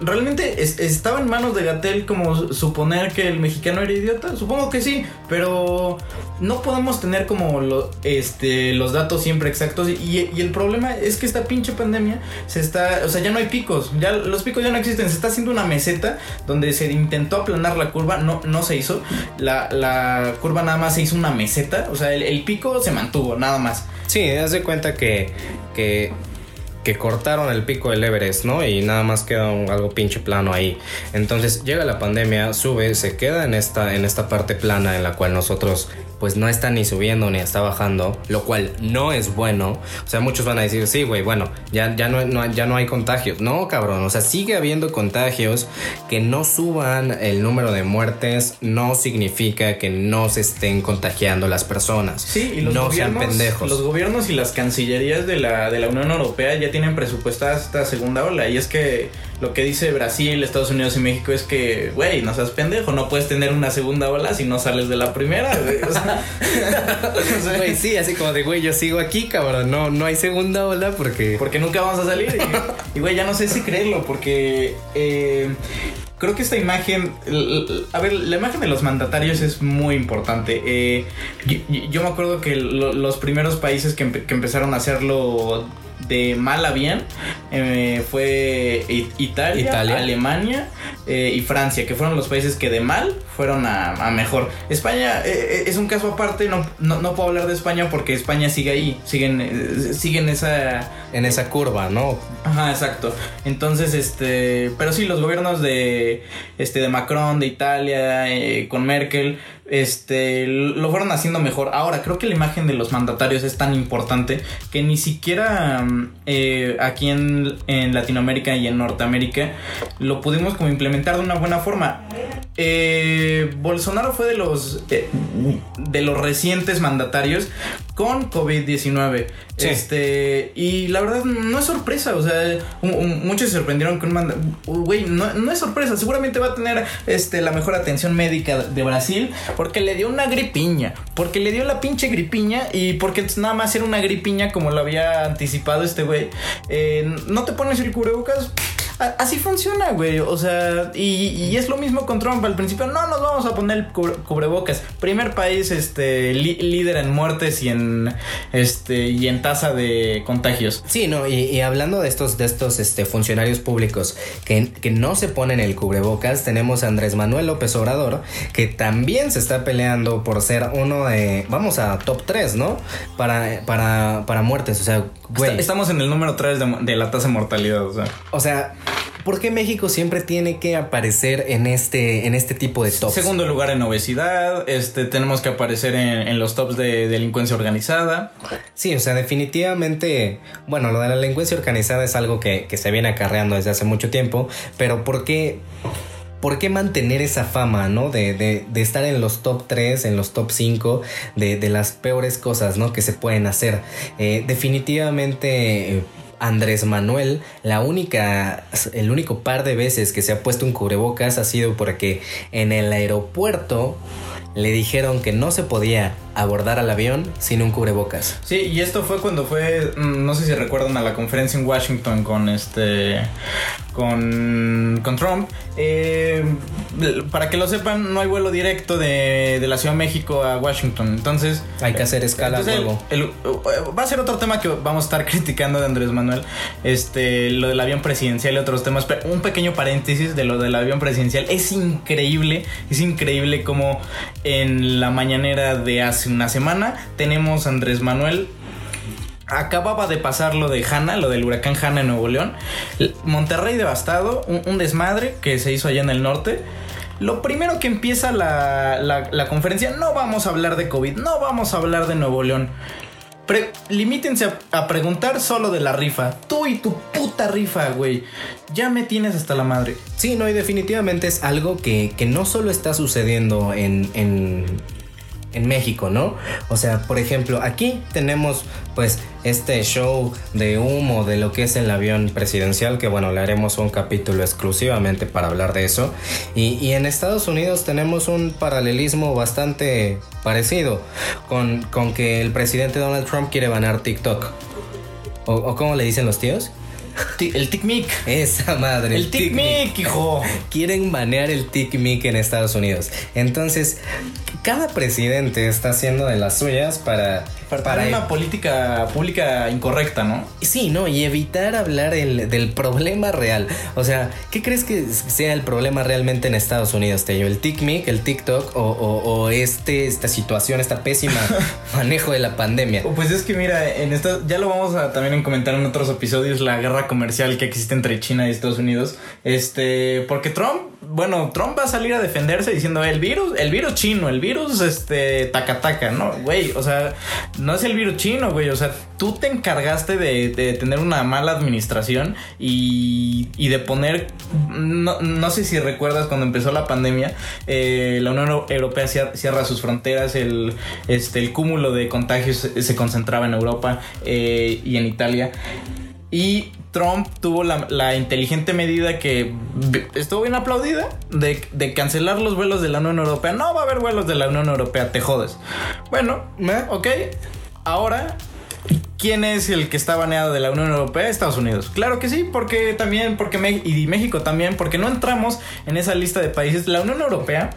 realmente es- estaba en manos de Gatel como suponer que el mexicano era idiota. Supongo que sí, pero no podemos tener como lo- este, los datos siempre exactos. Y, el problema es que esta pinche pandemia se está, o sea, ya no hay picos, ya los picos ya no existen. Se está haciendo una meseta donde se intentó aplanar la curva, no, no se hizo. La, la curva nada más se hizo una meseta, o sea, el pico se mantuvo, nada más. Sí, haz de cuenta que, que, que cortaron el pico del Everest, ¿no? Y nada más queda un- algo pinche plano ahí. Entonces llega la pandemia, sube, se queda en esta, en esta parte plana en la cual nosotros pues no está ni subiendo ni está bajando, lo cual no es bueno. O sea, muchos van a decir, sí, güey, bueno, ya, ya, no, no- ya no hay contagios. No, cabrón, o sea, sigue habiendo contagios. Que no suban el número de muertes no significa que no se estén contagiando las personas. Sí, y los no sean gobiernos, pendejos. Los gobiernos y las cancillerías de la, de la Unión Europea ya tienen presupuestada esta segunda ola. Y es que lo que dice Brasil, Estados Unidos y México es que, güey, no seas pendejo, no puedes tener una segunda ola si no sales de la primera, güey. O sea, Güey, sí, así como de, güey, yo sigo aquí, cabrón. No, no hay segunda ola porque... porque nunca vamos a salir. Y, güey, ya no sé si creerlo, porque eh, creo que esta imagen, a ver, la imagen de los mandatarios es muy importante. Eh, yo, yo me acuerdo que lo- los primeros países que, empe- que empezaron a hacerlo de mal a bien eh, fue Italia, Italia. Alemania eh, y Francia, que fueron los países que de mal fueron a, a mejor. España eh, es un caso aparte, no, no, no puedo hablar de España porque España sigue ahí, siguen, siguen esa En esa curva, ¿no? Ajá, exacto. Entonces, este, pero sí, los gobiernos de, este, de Macron, de Italia, con Merkel, este, lo fueron haciendo mejor. Ahora, creo que la imagen de los mandatarios es tan importante que ni siquiera mm, eh, aquí en, en Latinoamérica y en Norteamérica lo pudimos como implementar de una buena forma. Eh, Bolsonaro fue de los eh, de los recientes mandatarios con COVID-19. Sí. Este, y la verdad no es sorpresa, o sea, muchos se sorprendieron con un manda- güey, no, no es sorpresa, seguramente va a tener este la mejor atención médica de Brasil porque le dio una gripiña, porque le dio la pinche gripiña y porque nada más era una gripiña como lo había anticipado este güey. Eh, no te pones el cubrebocas Así funciona, güey. O sea, y, es lo mismo con Trump. Al principio, no nos vamos a poner cubrebocas. Primer país, este, líder en muertes y en, este, y en tasa de contagios. Sí, no, y, y hablando de estos, de estos este, funcionarios públicos que, que no se ponen el cubrebocas, tenemos a Andrés Manuel López Obrador, que también se está peleando por ser uno de, vamos a top 3, ¿no? Para, para, para muertes, o sea, güey. Estamos en el número 3 de, de la tasa de mortalidad. O sea, O sea, ¿por qué México siempre tiene que aparecer en este, en este tipo de tops? segundo lugar en obesidad. Este, tenemos que aparecer en, en los tops de delincuencia organizada. Sí, o sea, definitivamente, bueno, lo de la delincuencia organizada es algo que, que se viene acarreando desde hace mucho tiempo, pero ¿por qué, por qué mantener esa fama, ¿no? De, de- estar en los top 3, en los top 5, de, de las peores cosas, ¿no? Que se pueden hacer. Eh, definitivamente... Andrés Manuel, la única, el único par de veces que se ha puesto un cubrebocas ha sido porque en el aeropuerto le dijeron que no se podía abordar al avión sin un cubrebocas. Sí, y esto fue cuando fue, mm, no sé si recuerdan a la conferencia en Washington con este, con, con Trump. Eh, para que lo sepan, no hay vuelo directo de, de la Ciudad de México a Washington. Entonces, Hay que hacer escala luego. va a ser otro tema que vamos a estar criticando de Andrés Manuel. Este, lo del avión presidencial y otros temas. Pero un pequeño paréntesis de lo del avión presidencial. Es increíble, es increíble como en la mañanera de hace una semana tenemos a Andrés Manuel Acababa de pasar lo de Hanna, lo del huracán Hanna en Nuevo León. Monterrey devastado, un, desmadre que se hizo allá en el norte. Lo primero que empieza la, la- conferencia, no vamos a hablar de COVID, no vamos a hablar de Nuevo León. Pre- limítense a, preguntar solo de la rifa. Tú y tu puta rifa, güey. Ya me tienes hasta la madre. Sí, no, y definitivamente es algo que, que no solo está sucediendo en, en, en México, ¿no? O sea, por ejemplo, aquí tenemos pues este show de humo de lo que es el avión presidencial, que bueno, le haremos un capítulo exclusivamente para hablar de eso. Y, en Estados Unidos tenemos un paralelismo bastante parecido con, con que el presidente Donald Trump quiere banar TikTok. ¿O, o cómo le dicen los tíos? El tic-mic. Esa madre. El tic-mic, hijo. Quieren banear el TikMik en Estados Unidos. Entonces, cada presidente está haciendo de las suyas para. Para, una política pública incorrecta, ¿no? Sí, no, y evitar hablar el- del problema real. O sea, ¿qué crees que sea el problema realmente en Estados Unidos, Tello? ¿El TikMik, el TikTok o, o- o este, esta situación, esta pésima manejo de la pandemia? Pues es que mira, en esta, ya lo vamos a también comentar en otros episodios, la guerra comercial que existe entre China y Estados Unidos. Este, porque Trump bueno, Trump va a salir a defenderse diciendo el virus, el virus chino, el virus este taca taca, ¿no? Güey, o sea, no es el virus chino, güey, o sea, tú te encargaste de, de tener una mala administración y, de poner, no, no sé si recuerdas cuando empezó la pandemia, eh, la Unión Europea cier- cierra sus fronteras, el, este, el cúmulo de contagios se, se concentraba en Europa eh, y en Italia. Y Trump tuvo la, la inteligente medida que estuvo bien aplaudida de, de cancelar los vuelos de la Unión Europea. No va a haber vuelos de la Unión Europea, te jodes. Bueno, ok. Ahora, ¿quién es el que está baneado de la Unión Europea? Estados Unidos. Claro que sí, porque también, porque Me- y México también, porque no entramos en esa lista de países. La Unión Europea,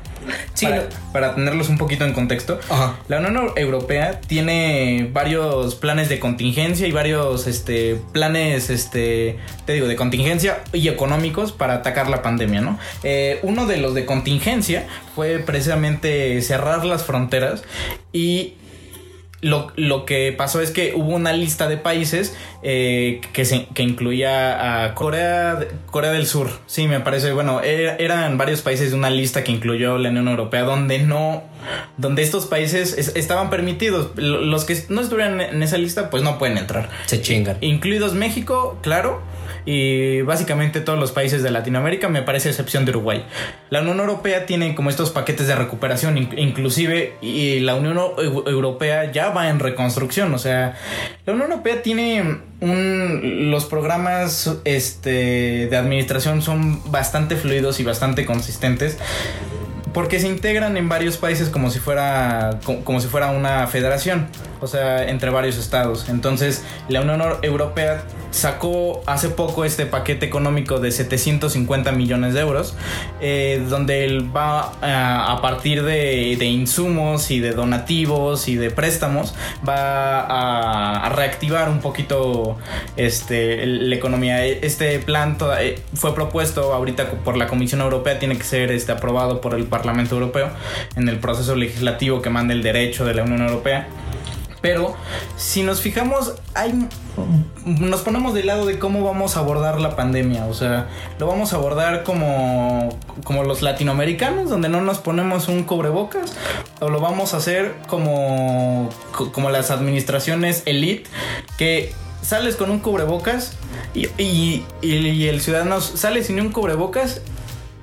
Sí, para, tenerlos un poquito en contexto, Ajá. la Unión Europea tiene varios planes de contingencia y varios este, planes, este, te digo, de contingencia y económicos para atacar la pandemia, ¿no? Eh, uno de los de contingencia fue precisamente cerrar las fronteras y lo, lo que pasó es que hubo una lista de países eh, que, se- que incluía a Corea, Corea del Sur. Sí, me parece, bueno, era- eran varios países de una lista que incluyó la Unión Europea donde no, donde estos países es- estaban permitidos. Lo- Los que no estuvieran en esa lista, pues no pueden entrar. Se chingan. Incluidos México, claro, y básicamente todos los países de Latinoamérica, me parece excepción de Uruguay. La Unión Europea tiene como estos paquetes de recuperación, in- inclusive, y la Unión Eu- Europea ya va en reconstrucción, o sea, la Unión Europea tiene un, los programas este, de administración son bastante fluidos y bastante consistentes. Porque se integran en varios países como si fuera co- como, si fuera una federación, o sea, entre varios estados. Entonces, la Unión Eur- Europea sacó hace poco este paquete económico de 750 millones de euros, eh, donde él va a, a partir de, de insumos y de donativos y de préstamos, va a, a reactivar un poquito este, la economía. Este plan toda- eh, fue propuesto ahorita por la Comisión Europea, tiene que ser este, aprobado por el Parlamento Europeo en el proceso legislativo que manda el derecho de la Unión Europea. Pero si nos fijamos, hay, nos ponemos del lado de cómo vamos a abordar la pandemia. O sea, lo vamos a abordar como, como los latinoamericanos, donde no nos ponemos un cubrebocas. O lo vamos a hacer como, co- como las administraciones elite, que sales con un cubrebocas y, y- y el ciudadano sale sin un cubrebocas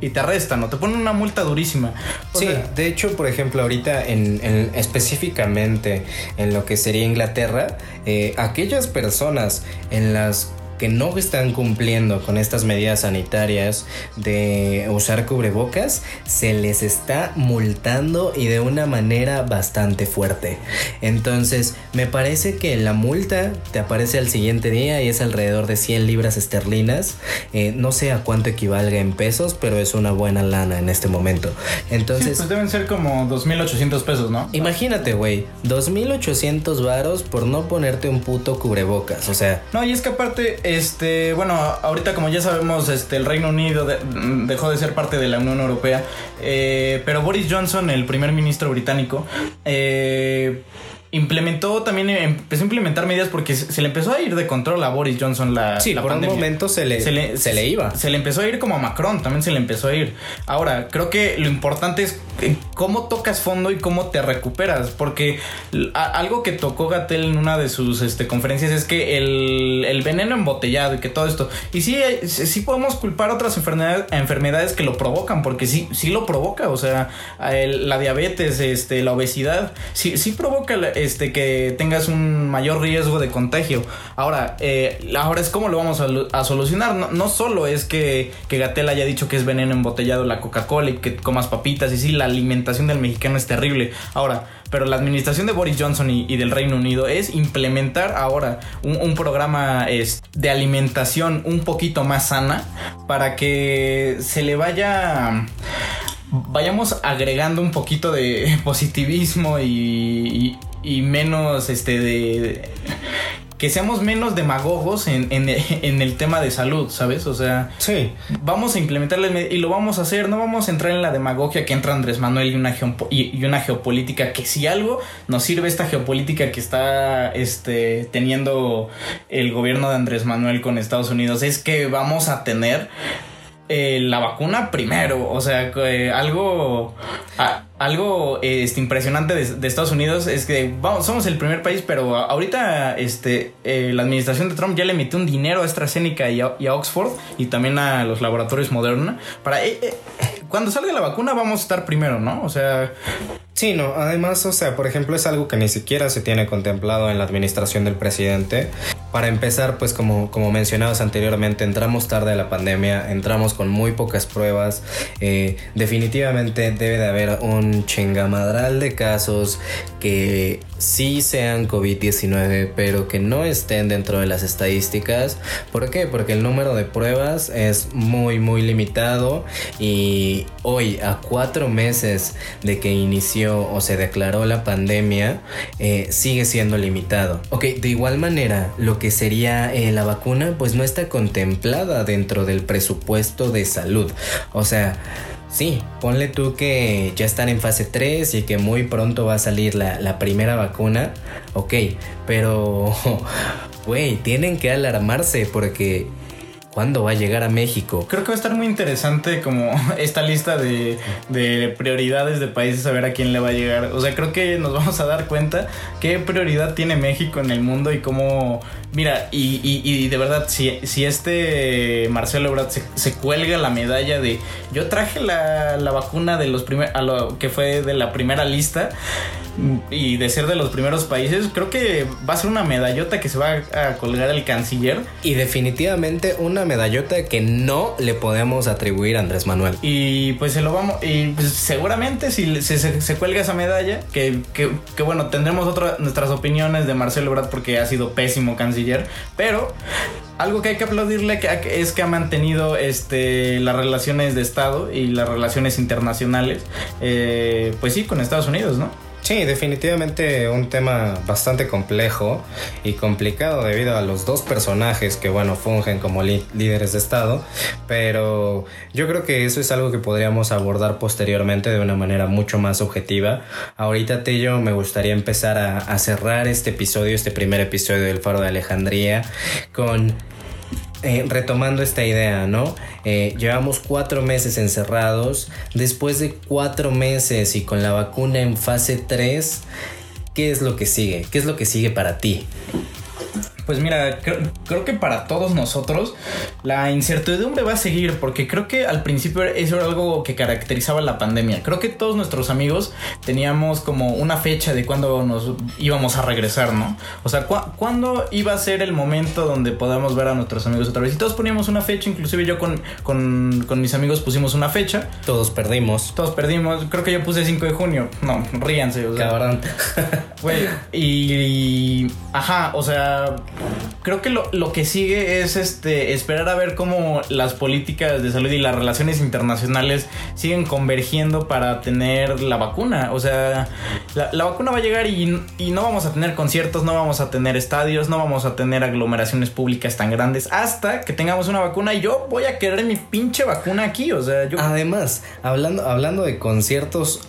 y te arrestan o te ponen una multa durísima. O Sí, sea, de hecho, por ejemplo, ahorita en, en- específicamente en lo que sería Inglaterra, eh, aquellas personas en las que no están cumpliendo con estas medidas sanitarias de usar cubrebocas, se les está multando y de una manera bastante fuerte. Entonces, me parece que la multa te aparece al siguiente día y es alrededor de 100 libras esterlinas. Eh, no sé a cuánto equivalga en pesos, pero es una buena lana en este momento. sí, Entonces, pues deben ser como 2.800 pesos, ¿no? imagínate, güey, 2.800 varos por no ponerte un puto cubrebocas. O sea, No, y es que aparte, este, bueno, ahorita como ya sabemos, este, el Reino Unido de- dejó de ser parte de la Unión Europea, eh, pero Boris Johnson, el primer ministro británico, eh, implementó también, empezó a implementar medidas porque se se le empezó a ir de control a Boris Johnson la, sí, la por pandemia. un momento se le, se le, iba. Se le empezó a ir como a Macron, también se le empezó a ir. Ahora, creo que lo importante es eh, cómo tocas fondo y cómo te recuperas. Porque algo que tocó Gatel en una de sus este, conferencias es que el, el veneno embotellado y que todo esto. Y sí, hay- sí podemos culpar otras enfermedades, enfermedades que lo provocan, porque sí, sí lo provoca. O sea, el- la diabetes, este, la obesidad, sí, sí provoca la- este, que tengas un mayor riesgo de contagio. Ahora, eh, ahora es cómo lo vamos a, lu- a solucionar. No, solo es que, que Gatel haya dicho que es veneno embotellado la Coca-Cola y que comas papitas. Y sí, la alimentación del mexicano es terrible. Ahora, pero la administración de Boris Johnson y, del Reino Unido es implementar ahora un, programa de alimentación un poquito más sana para que se le vaya vayamos agregando un poquito de positivismo y- y menos este de que seamos menos demagogos en, en- en el tema de salud, ¿sabes? O sea, Sí. vamos a implementarle y lo vamos a hacer, no vamos a entrar en la demagogia que entra Andrés Manuel y una, geopo- y, una geopolítica que si algo nos sirve esta geopolítica que está este, teniendo el gobierno de Andrés Manuel con Estados Unidos es que vamos a tener eh, la vacuna primero. O sea, algo, a- algo este, impresionante de, Estados Unidos es que vamos, somos el primer país, pero ahorita este, eh, la administración de Trump ya le emitió un dinero a AstraZeneca y a, y a Oxford y también a los laboratorios Moderna. Para eh, eh, cuando salga la vacuna, vamos a estar primero, ¿no? O sea, Sí, no, además, o sea, por ejemplo, es algo que ni siquiera se tiene contemplado en la administración del presidente. Para empezar, pues como, como mencionabas anteriormente, entramos tarde a la pandemia, entramos con muy pocas pruebas. eh, definitivamente debe de haber un chingamadral de casos que sí sean COVID-19, pero que no estén dentro de las estadísticas. ¿Por qué? Porque el número de pruebas es muy, muy limitado y hoy, a cuatro meses de que inició o se declaró la pandemia, eh, sigue siendo limitado. Ok, de igual manera, lo que sería eh, la vacuna, pues no está contemplada dentro del presupuesto de salud. O sea... Sí, ponle tú que ya están en fase 3 y que muy pronto va a salir la, la primera vacuna. Ok, pero... Güey, tienen que alarmarse porque... ¿Cuándo va a llegar a México? Creo que va a estar muy interesante como esta lista de, de prioridades de países a ver a quién le va a llegar. O sea, creo que nos vamos a dar cuenta qué prioridad tiene México en el mundo y cómo... Mira, y, y- y de verdad, si, si este Marcelo Ebrard se, se cuelga la medalla de... Yo traje la, la vacuna de los primer, a lo que fue de la primera lista y de ser de los primeros países, creo que va a ser una medallota que se va a, a colgar el canciller. Y definitivamente una medallota que no le podemos atribuir a Andrés Manuel. Y pues se lo vamos. Y pues, seguramente si se, se- se cuelga esa medalla, que, que- que, bueno, tendremos otra, nuestras opiniones de Marcelo Ebrard porque ha sido pésimo canciller. Pero algo que hay que aplaudirle es que ha mantenido este, las relaciones de Estado y las relaciones internacionales. eh, pues sí, con Estados Unidos, ¿no? Sí, definitivamente un tema bastante complejo y complicado debido a los dos personajes que, bueno, fungen como líderes de Estado, pero yo creo que eso es algo que podríamos abordar posteriormente de una manera mucho más objetiva. Ahorita, Tello, me gustaría empezar a, a cerrar este episodio, este primer episodio del Faro de Alejandría, con eh, retomando esta idea, ¿no? Eh, llevamos cuatro meses encerrados. Después de cuatro meses y con la vacuna en fase 3, ¿qué es lo que sigue? ¿Qué es lo que sigue para ti? Pues mira, creo, creo que para todos nosotros la incertidumbre va a seguir porque creo que al principio eso era algo que caracterizaba la pandemia. Creo que todos nuestros amigos teníamos como una fecha de cuándo nos íbamos a regresar, ¿no? O sea, ¿cu- ¿cuándo iba a ser el momento donde podamos ver a nuestros amigos otra vez? Y todos poníamos una fecha, inclusive yo con, con, con mis amigos pusimos una fecha. Todos perdimos. Todos perdimos, creo que yo puse 5 de junio. No, ríanse. O sea, Cabrón. Güey, y, y- Ajá, o sea. Creo que lo, lo que sigue es este esperar a ver cómo las políticas de salud y las relaciones internacionales siguen convergiendo para tener la vacuna. O sea, la, la vacuna va a llegar y, y no vamos a tener conciertos, no vamos a tener estadios, no vamos a tener aglomeraciones públicas tan grandes hasta que tengamos una vacuna y yo voy a querer mi pinche vacuna aquí. O sea, yo... Además, hablando, hablando de conciertos,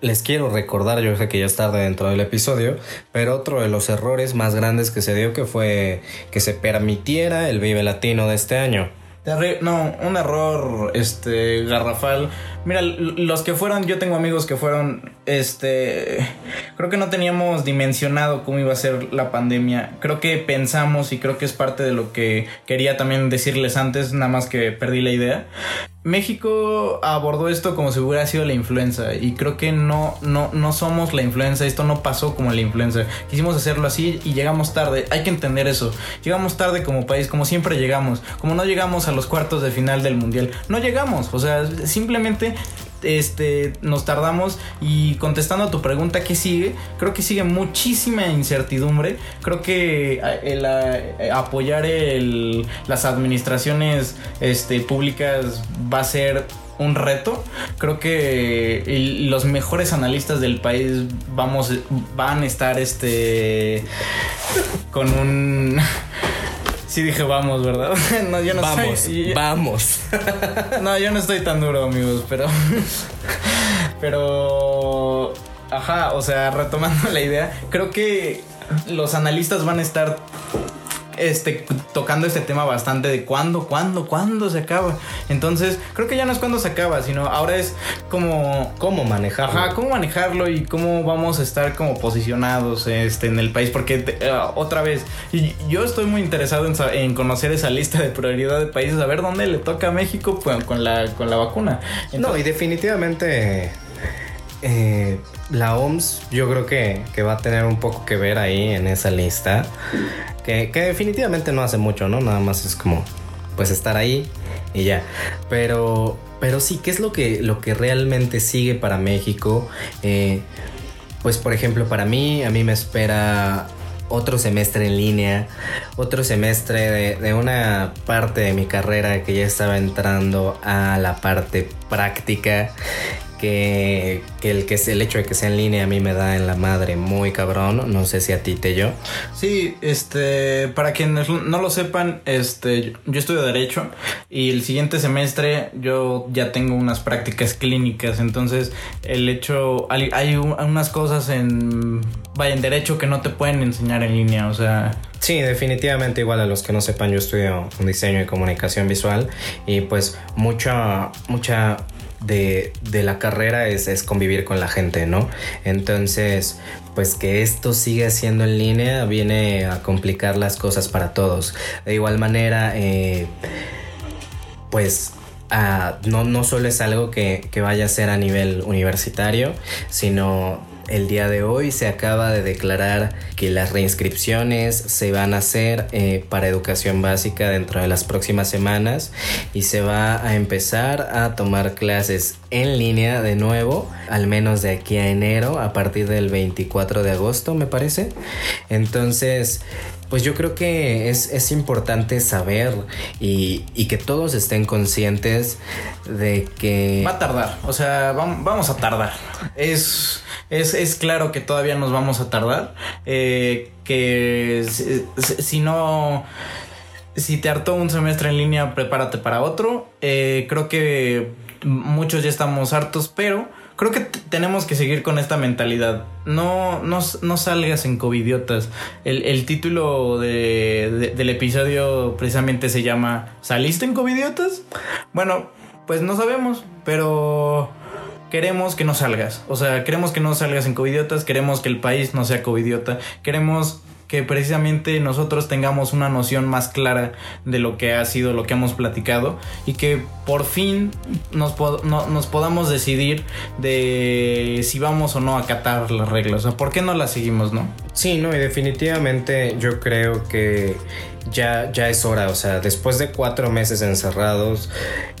les quiero recordar, yo sé que ya es tarde dentro del episodio, pero otro de los errores más grandes que se dio que fue que se permitiera el Vive Latino de este año. No, un error este garrafal. Mira, los que fueron, yo tengo amigos que fueron, este, creo que no teníamos dimensionado cómo iba a ser la pandemia. Creo que pensamos y creo que es parte de lo que quería también decirles antes, nada más que perdí la idea. México abordó esto como si hubiera sido la influenza y creo que no, no, no somos la influenza, esto no pasó como la influenza. Quisimos hacerlo así y llegamos tarde, hay que entender eso. Llegamos tarde como país, como siempre llegamos, como no llegamos a los cuartos de final del mundial, no llegamos, o sea, simplemente este, nos tardamos y contestando a tu pregunta ¿qué sigue? Creo que sigue muchísima incertidumbre. Creo que a- apoyar las administraciones este, públicas va a ser un reto. Creo que el- los mejores analistas del país vamos, van a estar este, con un... Sí dije vamos, ¿verdad? No, yo no Vamos, soy- vamos. no, yo no estoy tan duro, amigos, pero. Pero. Ajá, o sea, retomando la idea, creo que los analistas van a estar este, tocando este tema bastante de cuándo, cuándo, cuándo se acaba. Entonces, creo que ya no es cuándo se acaba, sino ahora es como... ¿Cómo manejarlo? Ajá, cómo manejarlo y cómo vamos a estar como posicionados este, en el país. Porque te- eh, otra vez, yo estoy muy interesado en, sa- en conocer esa lista de prioridad de países, a ver dónde le toca a México pues, con, la, con la vacuna. No, y definitivamente eh, la OMS yo creo que, que va a tener un poco que ver ahí en esa lista. Que, que definitivamente no hace mucho, ¿no? Nada más es como pues estar ahí y ya. Pero, pero sí, ¿qué es lo que, lo que realmente sigue para México? Eh, pues por ejemplo, para mí, a mí me espera otro semestre en línea, otro semestre de, de una parte de mi carrera que ya estaba entrando a la parte práctica. Que, que el, que es el hecho de que sea en línea a mí me da en la madre muy cabrón. No sé si a ti te yo. Sí, este, para quienes no lo sepan, este, yo estudio Derecho y el siguiente semestre yo ya tengo unas prácticas clínicas, entonces el hecho, hay, hay un- unas cosas en, vaya, en Derecho que no te pueden enseñar en línea, o sea, Sí, definitivamente igual a los que no sepan, yo estudio diseño y comunicación visual y pues mucha, mucha de, de la carrera es, es convivir con la gente, ¿no? Entonces, pues que esto siga siendo en línea viene a complicar las cosas para todos. De igual manera, eh, pues ah, no, no solo es algo que, que vaya a ser a nivel universitario, sino el día de hoy se acaba de declarar que las reinscripciones se van a hacer eh, para educación básica dentro de las próximas semanas y se va a empezar a tomar clases en línea de nuevo, al menos de aquí a enero, a partir del 24 de agosto me parece. Entonces, pues yo creo que es, es importante saber y, y que todos estén conscientes de que... va a tardar, o sea, vam- vamos a tardar. Es, es, es claro que todavía nos vamos a tardar, eh, que si, no... Si te hartó un semestre en línea, prepárate para otro. Eh, creo que muchos ya estamos hartos, pero creo que tenemos que seguir con esta mentalidad. No, no, no salgas en covidiotas. El, el título de- del episodio precisamente se llama ¿Saliste en covidiotas? Bueno, pues no sabemos, pero queremos que no salgas. O sea, queremos que no salgas en covidiotas, queremos que el país no sea covidiota, queremos que precisamente nosotros tengamos una noción más clara de lo que ha sido, lo que hemos platicado y que por fin nos, po- no- nos podamos decidir de si vamos o no a acatar las reglas. O sea, ¿por qué no las seguimos, no? Sí, no, y definitivamente yo creo que ya, ya es hora, o sea, después de cuatro meses encerrados,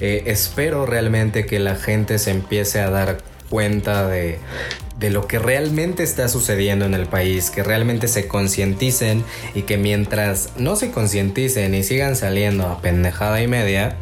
eh, espero realmente que la gente se empiece a dar cuenta de, de lo que realmente está sucediendo en el país, que realmente se concienticen y que mientras no se concienticen y sigan saliendo a pendejada y media,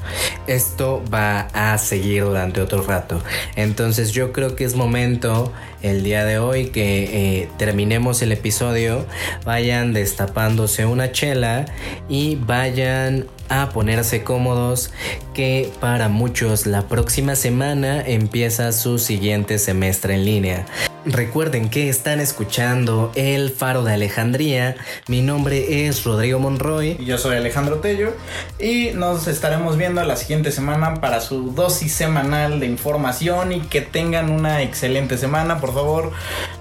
esto va a seguir durante otro rato. Entonces yo creo que es momento el día de hoy que eh, terminemos el episodio, vayan destapándose una chela y vayan a ponerse cómodos que para muchos la próxima semana empieza su siguiente semestre en línea. Recuerden que están escuchando El Faro de Alejandría. Mi nombre es Rodrigo Monroy. Y yo soy Alejandro Tello y nos estaremos viendo la siguiente semana para su dosis semanal de información y que tengan una excelente semana, por favor.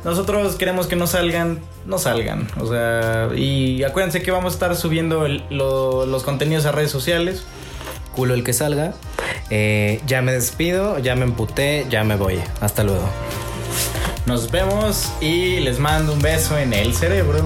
Nosotros queremos que no salgan, no salgan. O sea, y acuérdense que vamos a estar subiendo el- lo- los contenidos a redes sociales. Culo el que salga. Eh, ya me despido, ya me emputé, ya me voy. Hasta luego. Nos vemos y les mando un beso en el cerebro.